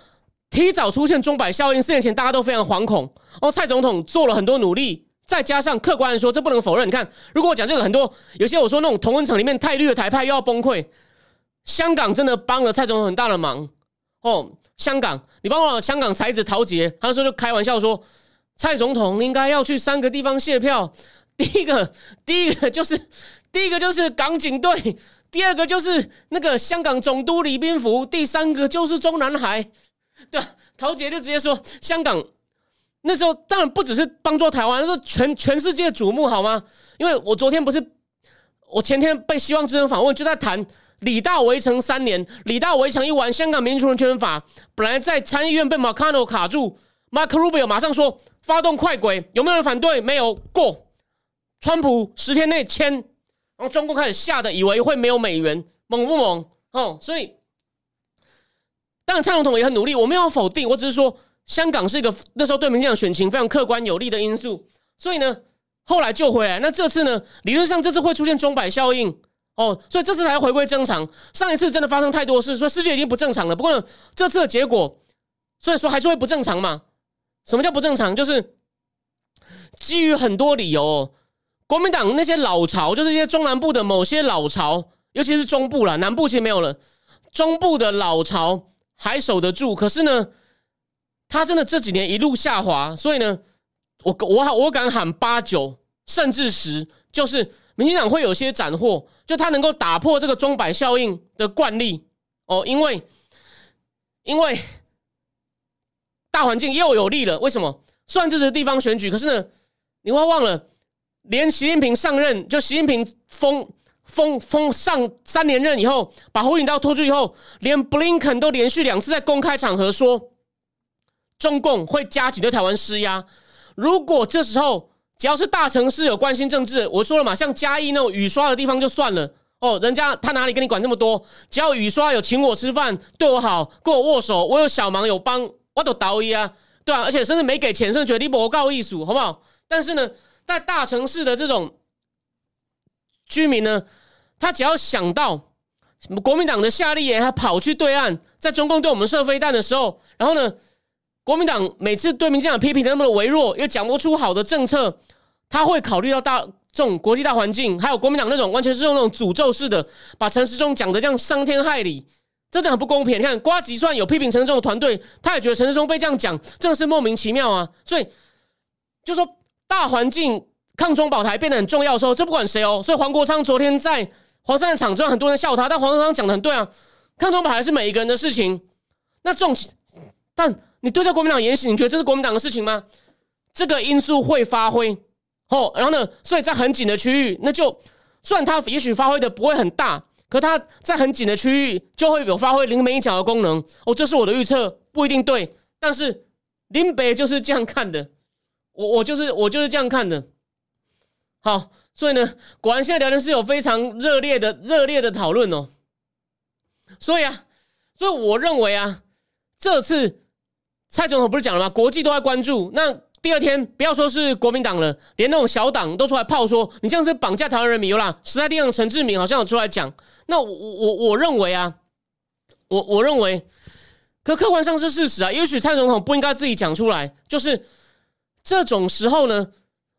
提早出现钟摆效应，四年前大家都非常惶恐哦。蔡总统做了很多努力。再加上客观的说，这不能否认。你看，如果我讲这个，很多有些我说那种同温层里面太绿的台派又要崩溃。香港真的帮了蔡总统很大的忙哦。香港，你帮我香港才子陶杰，他说就开玩笑说，蔡总统应该要去三个地方卸票。第一个，第一个就是第一个就是港警队，第二个就是那个香港总督李宾福，第三个就是中南海。对，陶杰就直接说香港。那时候当然不只是帮助台湾，那是全全世界瞩目，好吗？因为我昨天不是，我前天被希望之声访问，就在谈李大围城三年，李大围城一完，香港民主人权法本来在参议院被马卡诺卡住，Mark Rubio 马上说发动快轨，有没有人反对？没有过，川普十天内签，然后中共开始吓得以为会没有美元，猛不猛？哦，所以当然蔡总统也很努力，我没有否定，我只是说。香港是一个那时候对民进党选情非常客观有利的因素，所以呢，后来救回来。那这次呢，理论上这次会出现钟摆效应哦，所以这次才回归正常。上一次真的发生太多事，所以世界已经不正常了。不过呢，这次的结果，所以说还是会不正常嘛？什么叫不正常？就是基于很多理由，国民党那些老巢，就是一些中南部的某些老巢，尤其是中部了，南部其实没有了。中部的老巢还守得住，可是呢，他真的这几年一路下滑，所以呢，我我我敢喊八九甚至十，就是。民进党会有些斩获，就他能够打破这个钟摆效应的惯例哦，因为因为大环境又有利了。为什么？虽然这是地方选举，可是呢，你会忘了，连习近平上任，就习近平封封封上三连任以后，把胡锦涛拖出以后，连布林肯都连续两次在公开场合说，中共会加紧对台湾施压。如果这时候，只要是大城市有关心政治，我说了嘛，像嘉义那种雨刷的地方就算了哦，人家他哪里跟你管这么多？只要雨刷有请我吃饭，对我好，跟我握手，我有小忙有帮，我都倒一啊，对啊，而且甚至没给钱，甚至觉得你不告艺术，好不好？但是呢，在大城市的这种居民呢，他只要想到国民党的夏立言，他跑去对岸，在中共对我们射飞弹的时候，然后呢？国民党每次对民进党批评那么的微弱，又讲不出好的政策，他会考虑到大这种国际大环境，还有国民党那种完全是用那种诅咒式的，把陈时中讲的这样伤天害理，真的很不公平。你看瓜吉算有批评陈时中的团队，他也觉得陈时中被这样讲，真的是莫名其妙啊。所以就说大环境抗中保台变得很重要的时候，这不管谁哦。所以黄国昌昨天在黄山的场，中，很多人笑他，但黄国昌讲的很对啊，抗中保台是每一个人的事情。那这种但。你对着国民党演习，你觉得这是国民党的事情吗？这个因素会发挥哦，然后呢，所以在很紧的区域，那就虽然它也许发挥的不会很大，可它在很紧的区域就会有发挥临门一脚的功能哦。这是我的预测，不一定对，但是林北就是这样看的，我我就是我就是这样看的。好，所以呢，果然现在聊天室有非常热烈的热烈的讨论哦。所以啊，所以我认为啊，这次。蔡总统不是讲了吗？国际都在关注。那第二天，不要说是国民党了，连那种小党都出来炮说你这样是绑架台湾人民。有啦，时代力量陈志明好像有出来讲。那我我我认为啊，我我认为，可客观上是事实啊。也许蔡总统不应该自己讲出来。就是这种时候呢，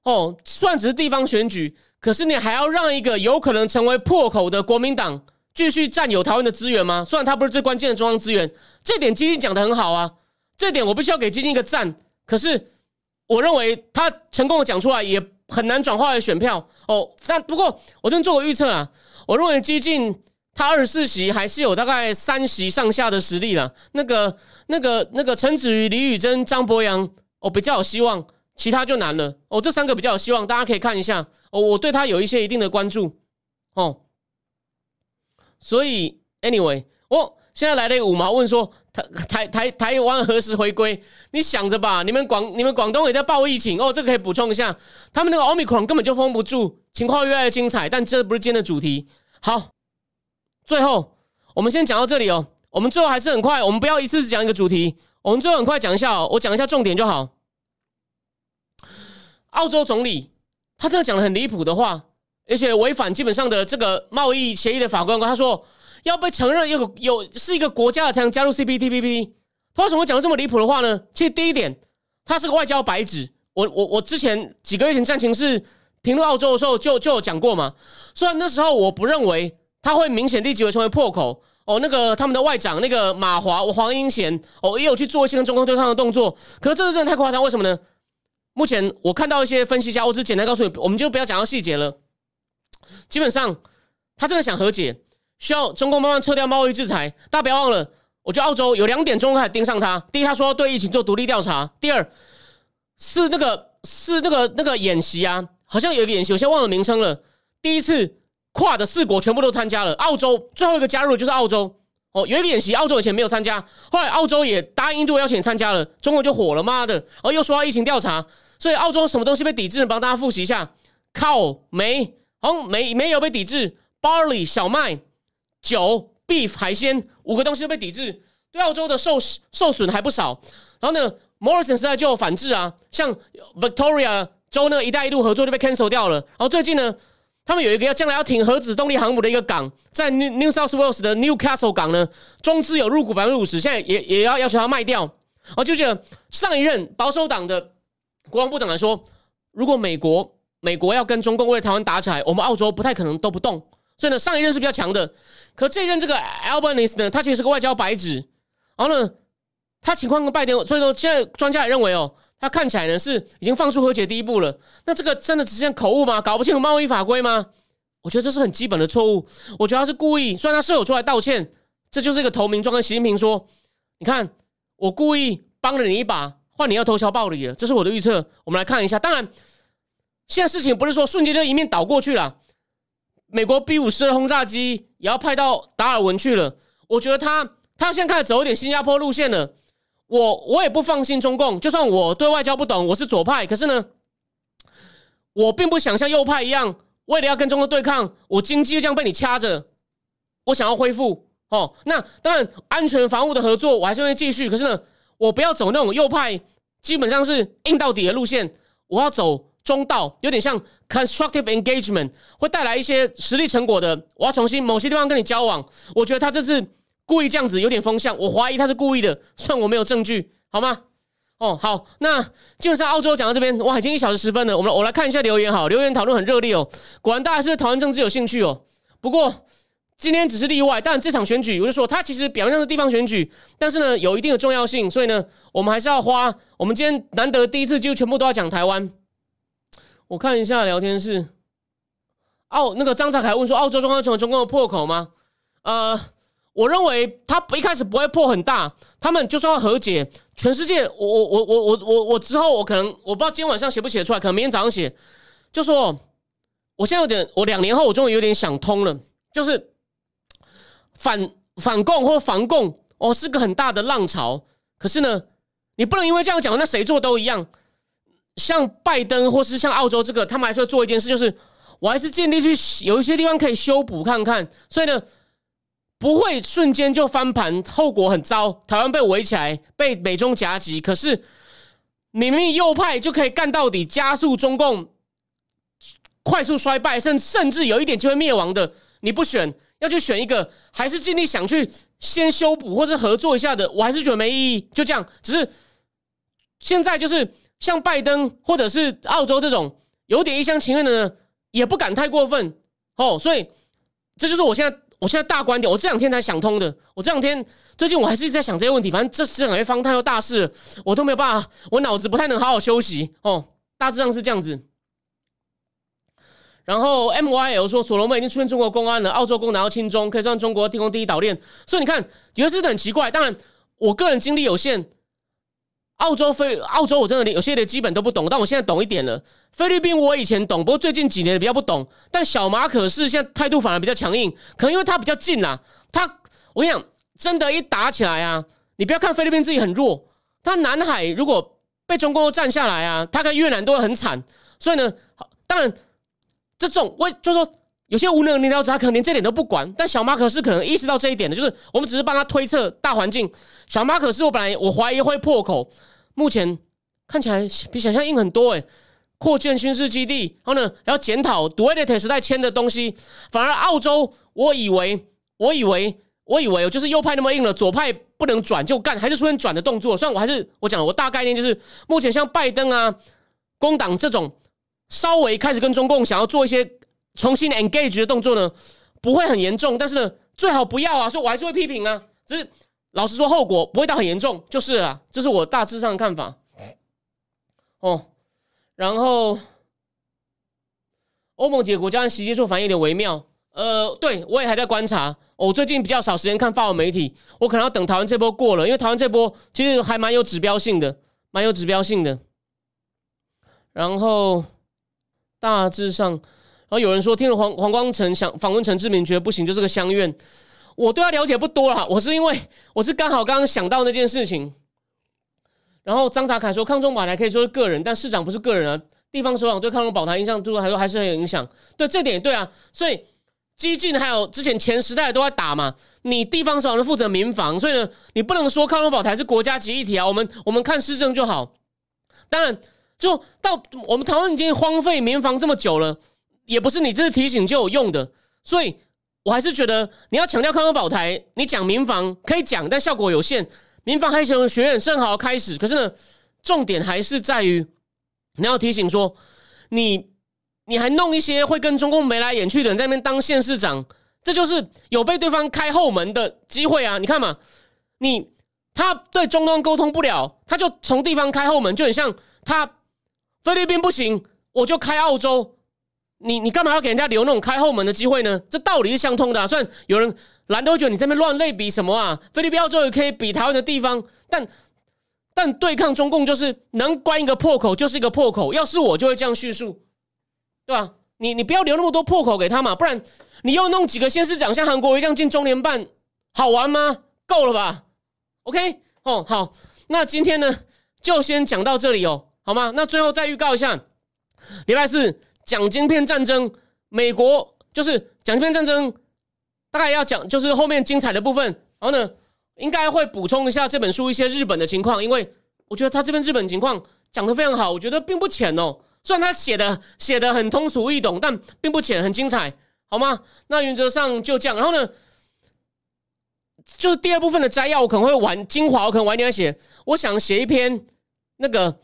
哦，算只是地方选举，可是你还要让一个有可能成为破口的国民党继续占有台湾的资源吗？虽然他不是最关键的中央资源，这点基金讲的很好啊。这点我必须要给基金一个赞，可是我认为他成功的讲出来也很难转化为选票哦。但不过我先做个预测啊，我认为基金他二十四席还是有大概三席上下的实力了。那个、那个、那个陈子瑜、李宇珍、张博洋，哦比较有希望，其他就难了哦。这三个比较有希望，大家可以看一下哦。我对他有一些一定的关注哦。所以，anyway，哦。现在来了一个五毛问说台台台台湾何时回归？你想着吧，你们广你们广东也在报疫情哦，这个可以补充一下，他们那个奥密克戎根本就封不住，情况越来越精彩，但这不是今天的主题。好，最后我们先讲到这里哦，我们最后还是很快，我们不要一次只讲一个主题，我们最后很快讲一下哦，我讲一下重点就好。澳洲总理他真的讲的很离谱的话，而且违反基本上的这个贸易协议的法官他说。要被承认有有是一个国家的才能加入 CPTPP，他为什么会讲这么离谱的话呢？其实第一点，他是个外交白纸。我我我之前几个月前战情是评论澳洲的时候就就有讲过嘛。虽然那时候我不认为他会明显立即会成为破口哦，那个他们的外长那个马华黄英贤哦也有去做一些跟中共对抗的动作，可是这个真的太夸张，为什么呢？目前我看到一些分析家，我只简单告诉你，我们就不要讲到细节了。基本上他真的想和解。需要中共慢慢撤掉贸易制裁，大家不要忘了。我觉得澳洲有两点，中国开始盯上他。第一，他说要对疫情做独立调查；第二，是那个是那个那个演习啊，好像有一个演习，我现在忘了名称了。第一次跨的四国全部都参加了，澳洲最后一个加入的就是澳洲。哦，有一个演习，澳洲以前没有参加，后来澳洲也答应印度邀请参加了，中国就火了，妈的！然后又说要疫情调查，所以澳洲什么东西被抵制？帮大家复习一下：靠煤，好像煤煤油被抵制，barley 小麦。酒、beef、海鲜五个东西都被抵制，对澳洲的受受损还不少。然后呢，Morrison 时代就有反制啊，像 Victoria 州那个“一带一路”合作就被 cancel 掉了。然后最近呢，他们有一个要将来要停核子动力航母的一个港，在 New New South Wales 的 Newcastle 港呢，中资有入股百分之五十，现在也也要要求他卖掉。我就觉得上一任保守党的国防部长来说，如果美国美国要跟中共为了台湾打起来，我们澳洲不太可能都不动。所以呢，上一任是比较强的，可这一任这个 Albanese 呢，他其实是个外交白纸。然后呢，他情况跟拜登，所以说现在专家也认为哦，他看起来呢是已经放出和解第一步了。那这个真的只是口误吗？搞不清楚贸易法规吗？我觉得这是很基本的错误。我觉得他是故意，虽然他舍友出来道歉，这就是一个投名状，跟习近平说：“你看，我故意帮了你一把，换你要偷销暴力了。”这是我的预测。我们来看一下，当然，现在事情不是说瞬间就一面倒过去了。美国 B 五十二轰炸机也要派到达尔文去了。我觉得他他现在开始走一点新加坡路线了。我我也不放心中共，就算我对外交不懂，我是左派，可是呢，我并不想像右派一样，为了要跟中国对抗，我经济就这样被你掐着。我想要恢复哦，那当然安全防务的合作我还是会继续，可是呢，我不要走那种右派，基本上是硬到底的路线，我要走中道，有点像 constructive engagement，会带来一些实力成果的。我要重新某些地方跟你交往，我觉得他这次。故意这样子有点风向，我怀疑他是故意的，虽然我没有证据，好吗？哦，好，那基本上澳洲讲到这边，哇，已经一小时十分了，我们我来看一下留言，好，留言讨论很热烈哦，果然大家是对讨论政治有兴趣哦。不过今天只是例外，但这场选举，我就说它其实表面上是地方选举，但是呢有一定的重要性，所以呢我们还是要花，我们今天难得第一次就全部都要讲台湾。我看一下聊天室，澳那个张才凯问说，澳洲中央成为中共的破口吗？呃。我认为他一开始不会破很大，他们就算要和解，全世界，我我我我我我我之后我可能我不知道今天晚上写不写出来，可能明天早上写，就说我现在有点，我两年后我终于有点想通了，就是反反共或防共哦是个很大的浪潮，可是呢，你不能因为这样讲，那谁做都一样，像拜登或是像澳洲这个，他们还是会做一件事，就是我还是尽力去有一些地方可以修补看看，所以呢。不会瞬间就翻盘，后果很糟。台湾被围起来，被美中夹击。可是明明右派就可以干到底，加速中共快速衰败，甚甚至有一点就会灭亡的。你不选，要去选一个，还是尽力想去先修补或者合作一下的，我还是觉得没意义。就这样，只是现在就是像拜登或者是澳洲这种有点一厢情愿的，呢，也不敢太过分哦。所以这就是我现在。我现在大观点，我这两天才想通的。我这两天最近我还是一直在想这些问题，反正这这两方太多大事，我都没有办法，我脑子不太能好好休息哦。大致上是这样子。然后 M Y L 说，所罗门已经出现中国公安了，澳洲公拿到轻中，可以算中国提供第一岛链。所以你看，觉得是很奇怪。当然，我个人精力有限。澳洲非澳洲，我真的有些的基本都不懂，但我现在懂一点了。菲律宾我以前懂，不过最近几年比较不懂。但小马可是现在态度反而比较强硬，可能因为他比较近啦。他我跟你讲，真的，一打起来啊，你不要看菲律宾自己很弱，他南海如果被中共占下来啊，他跟越南都会很惨。所以呢，当然这种我就说有些无能领导者，他可能连这点都不管。但小马可是可能意识到这一点的，就是我们只是帮他推测大环境。小马可是我本来我怀疑会破口。目前看起来比想象硬很多诶，扩建军事基地，然后呢，要检讨杜特尔时代签的东西。反而澳洲，我以为，我以为，我以为就是右派那么硬了，左派不能转就干，还是出现转的动作。虽然我还是我讲，我大概念就是，目前像拜登啊、工党这种稍微开始跟中共想要做一些重新 engage 的动作呢，不会很严重，但是呢，最好不要啊。所以我还是会批评啊，只是。老实说，后果不会到很严重，就是了。这是我大致上的看法。哦，然后欧盟几个国家袭击处反应有点微妙。呃，对我也还在观察。我最近比较少时间看法文媒体，我可能要等台湾这波过了，因为台湾这波其实还蛮有指标性的，蛮有指标性的。然后大致上，然后有人说听了黄黄光成想访问陈志明，觉得不行，就是个乡愿。我对他了解不多啦，我是因为我是刚好刚刚想到那件事情。然后张查凯说，抗中保台可以说是个人，但市长不是个人啊。地方首长对抗中保台印象度来说还是很有影响。对这点对啊，所以激进还有之前前时代都在打嘛。你地方首长是负责民防，所以呢，你不能说抗中保台是国家级议题啊。我们我们看市政就好。当然，就到我们台湾已经荒废民防这么久了。也不是你这次提醒就有用的，所以我还是觉得你要强调康康保台，你讲民防可以讲，但效果有限。民防黑熊学院正好开始，可是呢，重点还是在于你要提醒说，你你还弄一些会跟中共眉来眼去的人在那边当县市长，这就是有被对方开后门的机会啊！你看嘛，你他对中东沟通不了，他就从地方开后门，就很像他菲律宾不行，我就开澳洲。你你干嘛要给人家留那种开后门的机会呢？这道理是相通的。虽然有人懒得觉得你这边乱类比什么啊，菲律宾、澳洲也可以比台湾的地方，但但对抗中共就是能关一个破口就是一个破口。要是我就会这样叙述，对吧？你你不要留那么多破口给他嘛，不然你又弄几个先市长像韩国一样进中联办，好玩吗？够了吧？OK 哦，好，那今天呢就先讲到这里哦，好吗？那最后再预告一下，礼拜四。讲金片战争，美国就是讲金片战争，大概要讲就是后面精彩的部分。然后呢，应该会补充一下这本书一些日本的情况，因为我觉得他这边日本情况讲的非常好，我觉得并不浅哦。虽然他写的写的很通俗易懂，但并不浅，很精彩，好吗？那原则上就这样。然后呢，就是第二部分的摘要，我可能会晚精华，我可能晚点写。我想写一篇那个。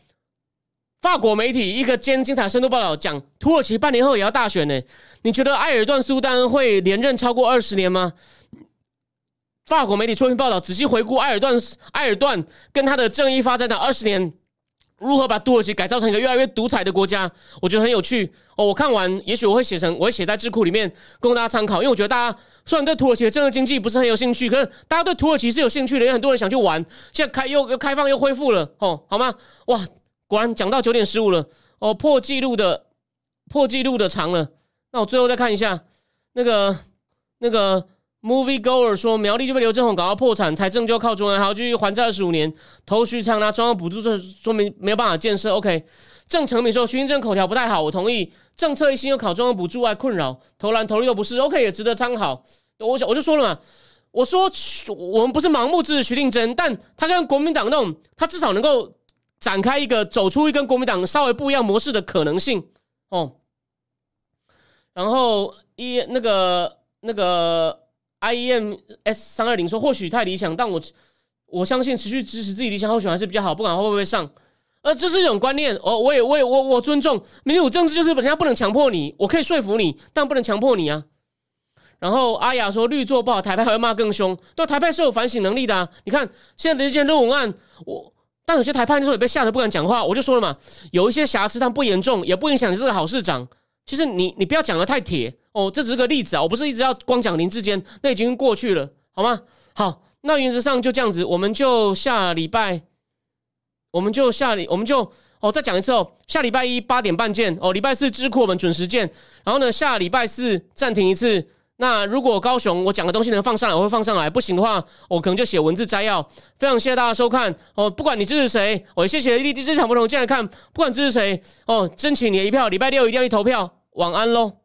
法国媒体一个兼精彩深度报道讲，土耳其半年后也要大选呢。你觉得埃尔段苏丹会连任超过二十年吗？法国媒体出篇报道，仔细回顾埃尔段埃尔段跟他的正义发展的二十年，如何把土耳其改造成一个越来越独裁的国家？我觉得很有趣哦。我看完，也许我会写成，我会写在智库里面供大家参考。因为我觉得大家虽然对土耳其的政治经济不是很有兴趣，可是大家对土耳其是有兴趣的，有很多人想去玩。现在开又又开放又恢复了哦，好吗？哇！果然讲到九点十五了哦，破纪录的破纪录的长了。那我最后再看一下那个那个 movie goer 说苗栗就被刘振宏搞到破产，财政就靠中央，还要继续还债二十五年，头绪长拿中央补助，这说明没有办法建设。OK，郑成敏说徐英正口条不太好，我同意。政策一心又考中央补助外困扰，投篮投力又不是 OK，也值得参考。我想我就说了嘛，我说我们不是盲目支持徐定真，但他跟国民党那种，他至少能够。展开一个走出一跟国民党稍微不一样模式的可能性哦，然后一那个那个 I E M S 三二零说或许太理想，但我我相信持续支持自己理想候选还是比较好，不管会不会上。呃，这是一种观念哦，我也我也我我尊重民主政治，就是人家不能强迫你，我可以说服你，但不能强迫你啊。然后阿雅说绿做不好，台派还会骂更凶，对，台派是有反省能力的。你看现在的这件论文案，我。但有些台派那时候也被吓得不敢讲话，我就说了嘛，有一些瑕疵，但不严重，也不影响你是个好市长。其实你你不要讲的太铁哦，这只是个例子啊，我不是一直要光讲林志坚，那已经过去了，好吗？好，那原则上就这样子，我们就下礼拜，我们就下礼，我们就哦再讲一次哦，下礼拜一八点半见哦，礼拜四智库我们准时见，然后呢下礼拜四暂停一次。那如果高雄我讲的东西能放上来，我会放上来；不行的话，我可能就写文字摘要。非常谢谢大家收看哦，不管你支持谁，我谢谢立地这场不同进来看，不管支持谁哦，争取你的一票，礼拜六一定要去投票。晚安喽。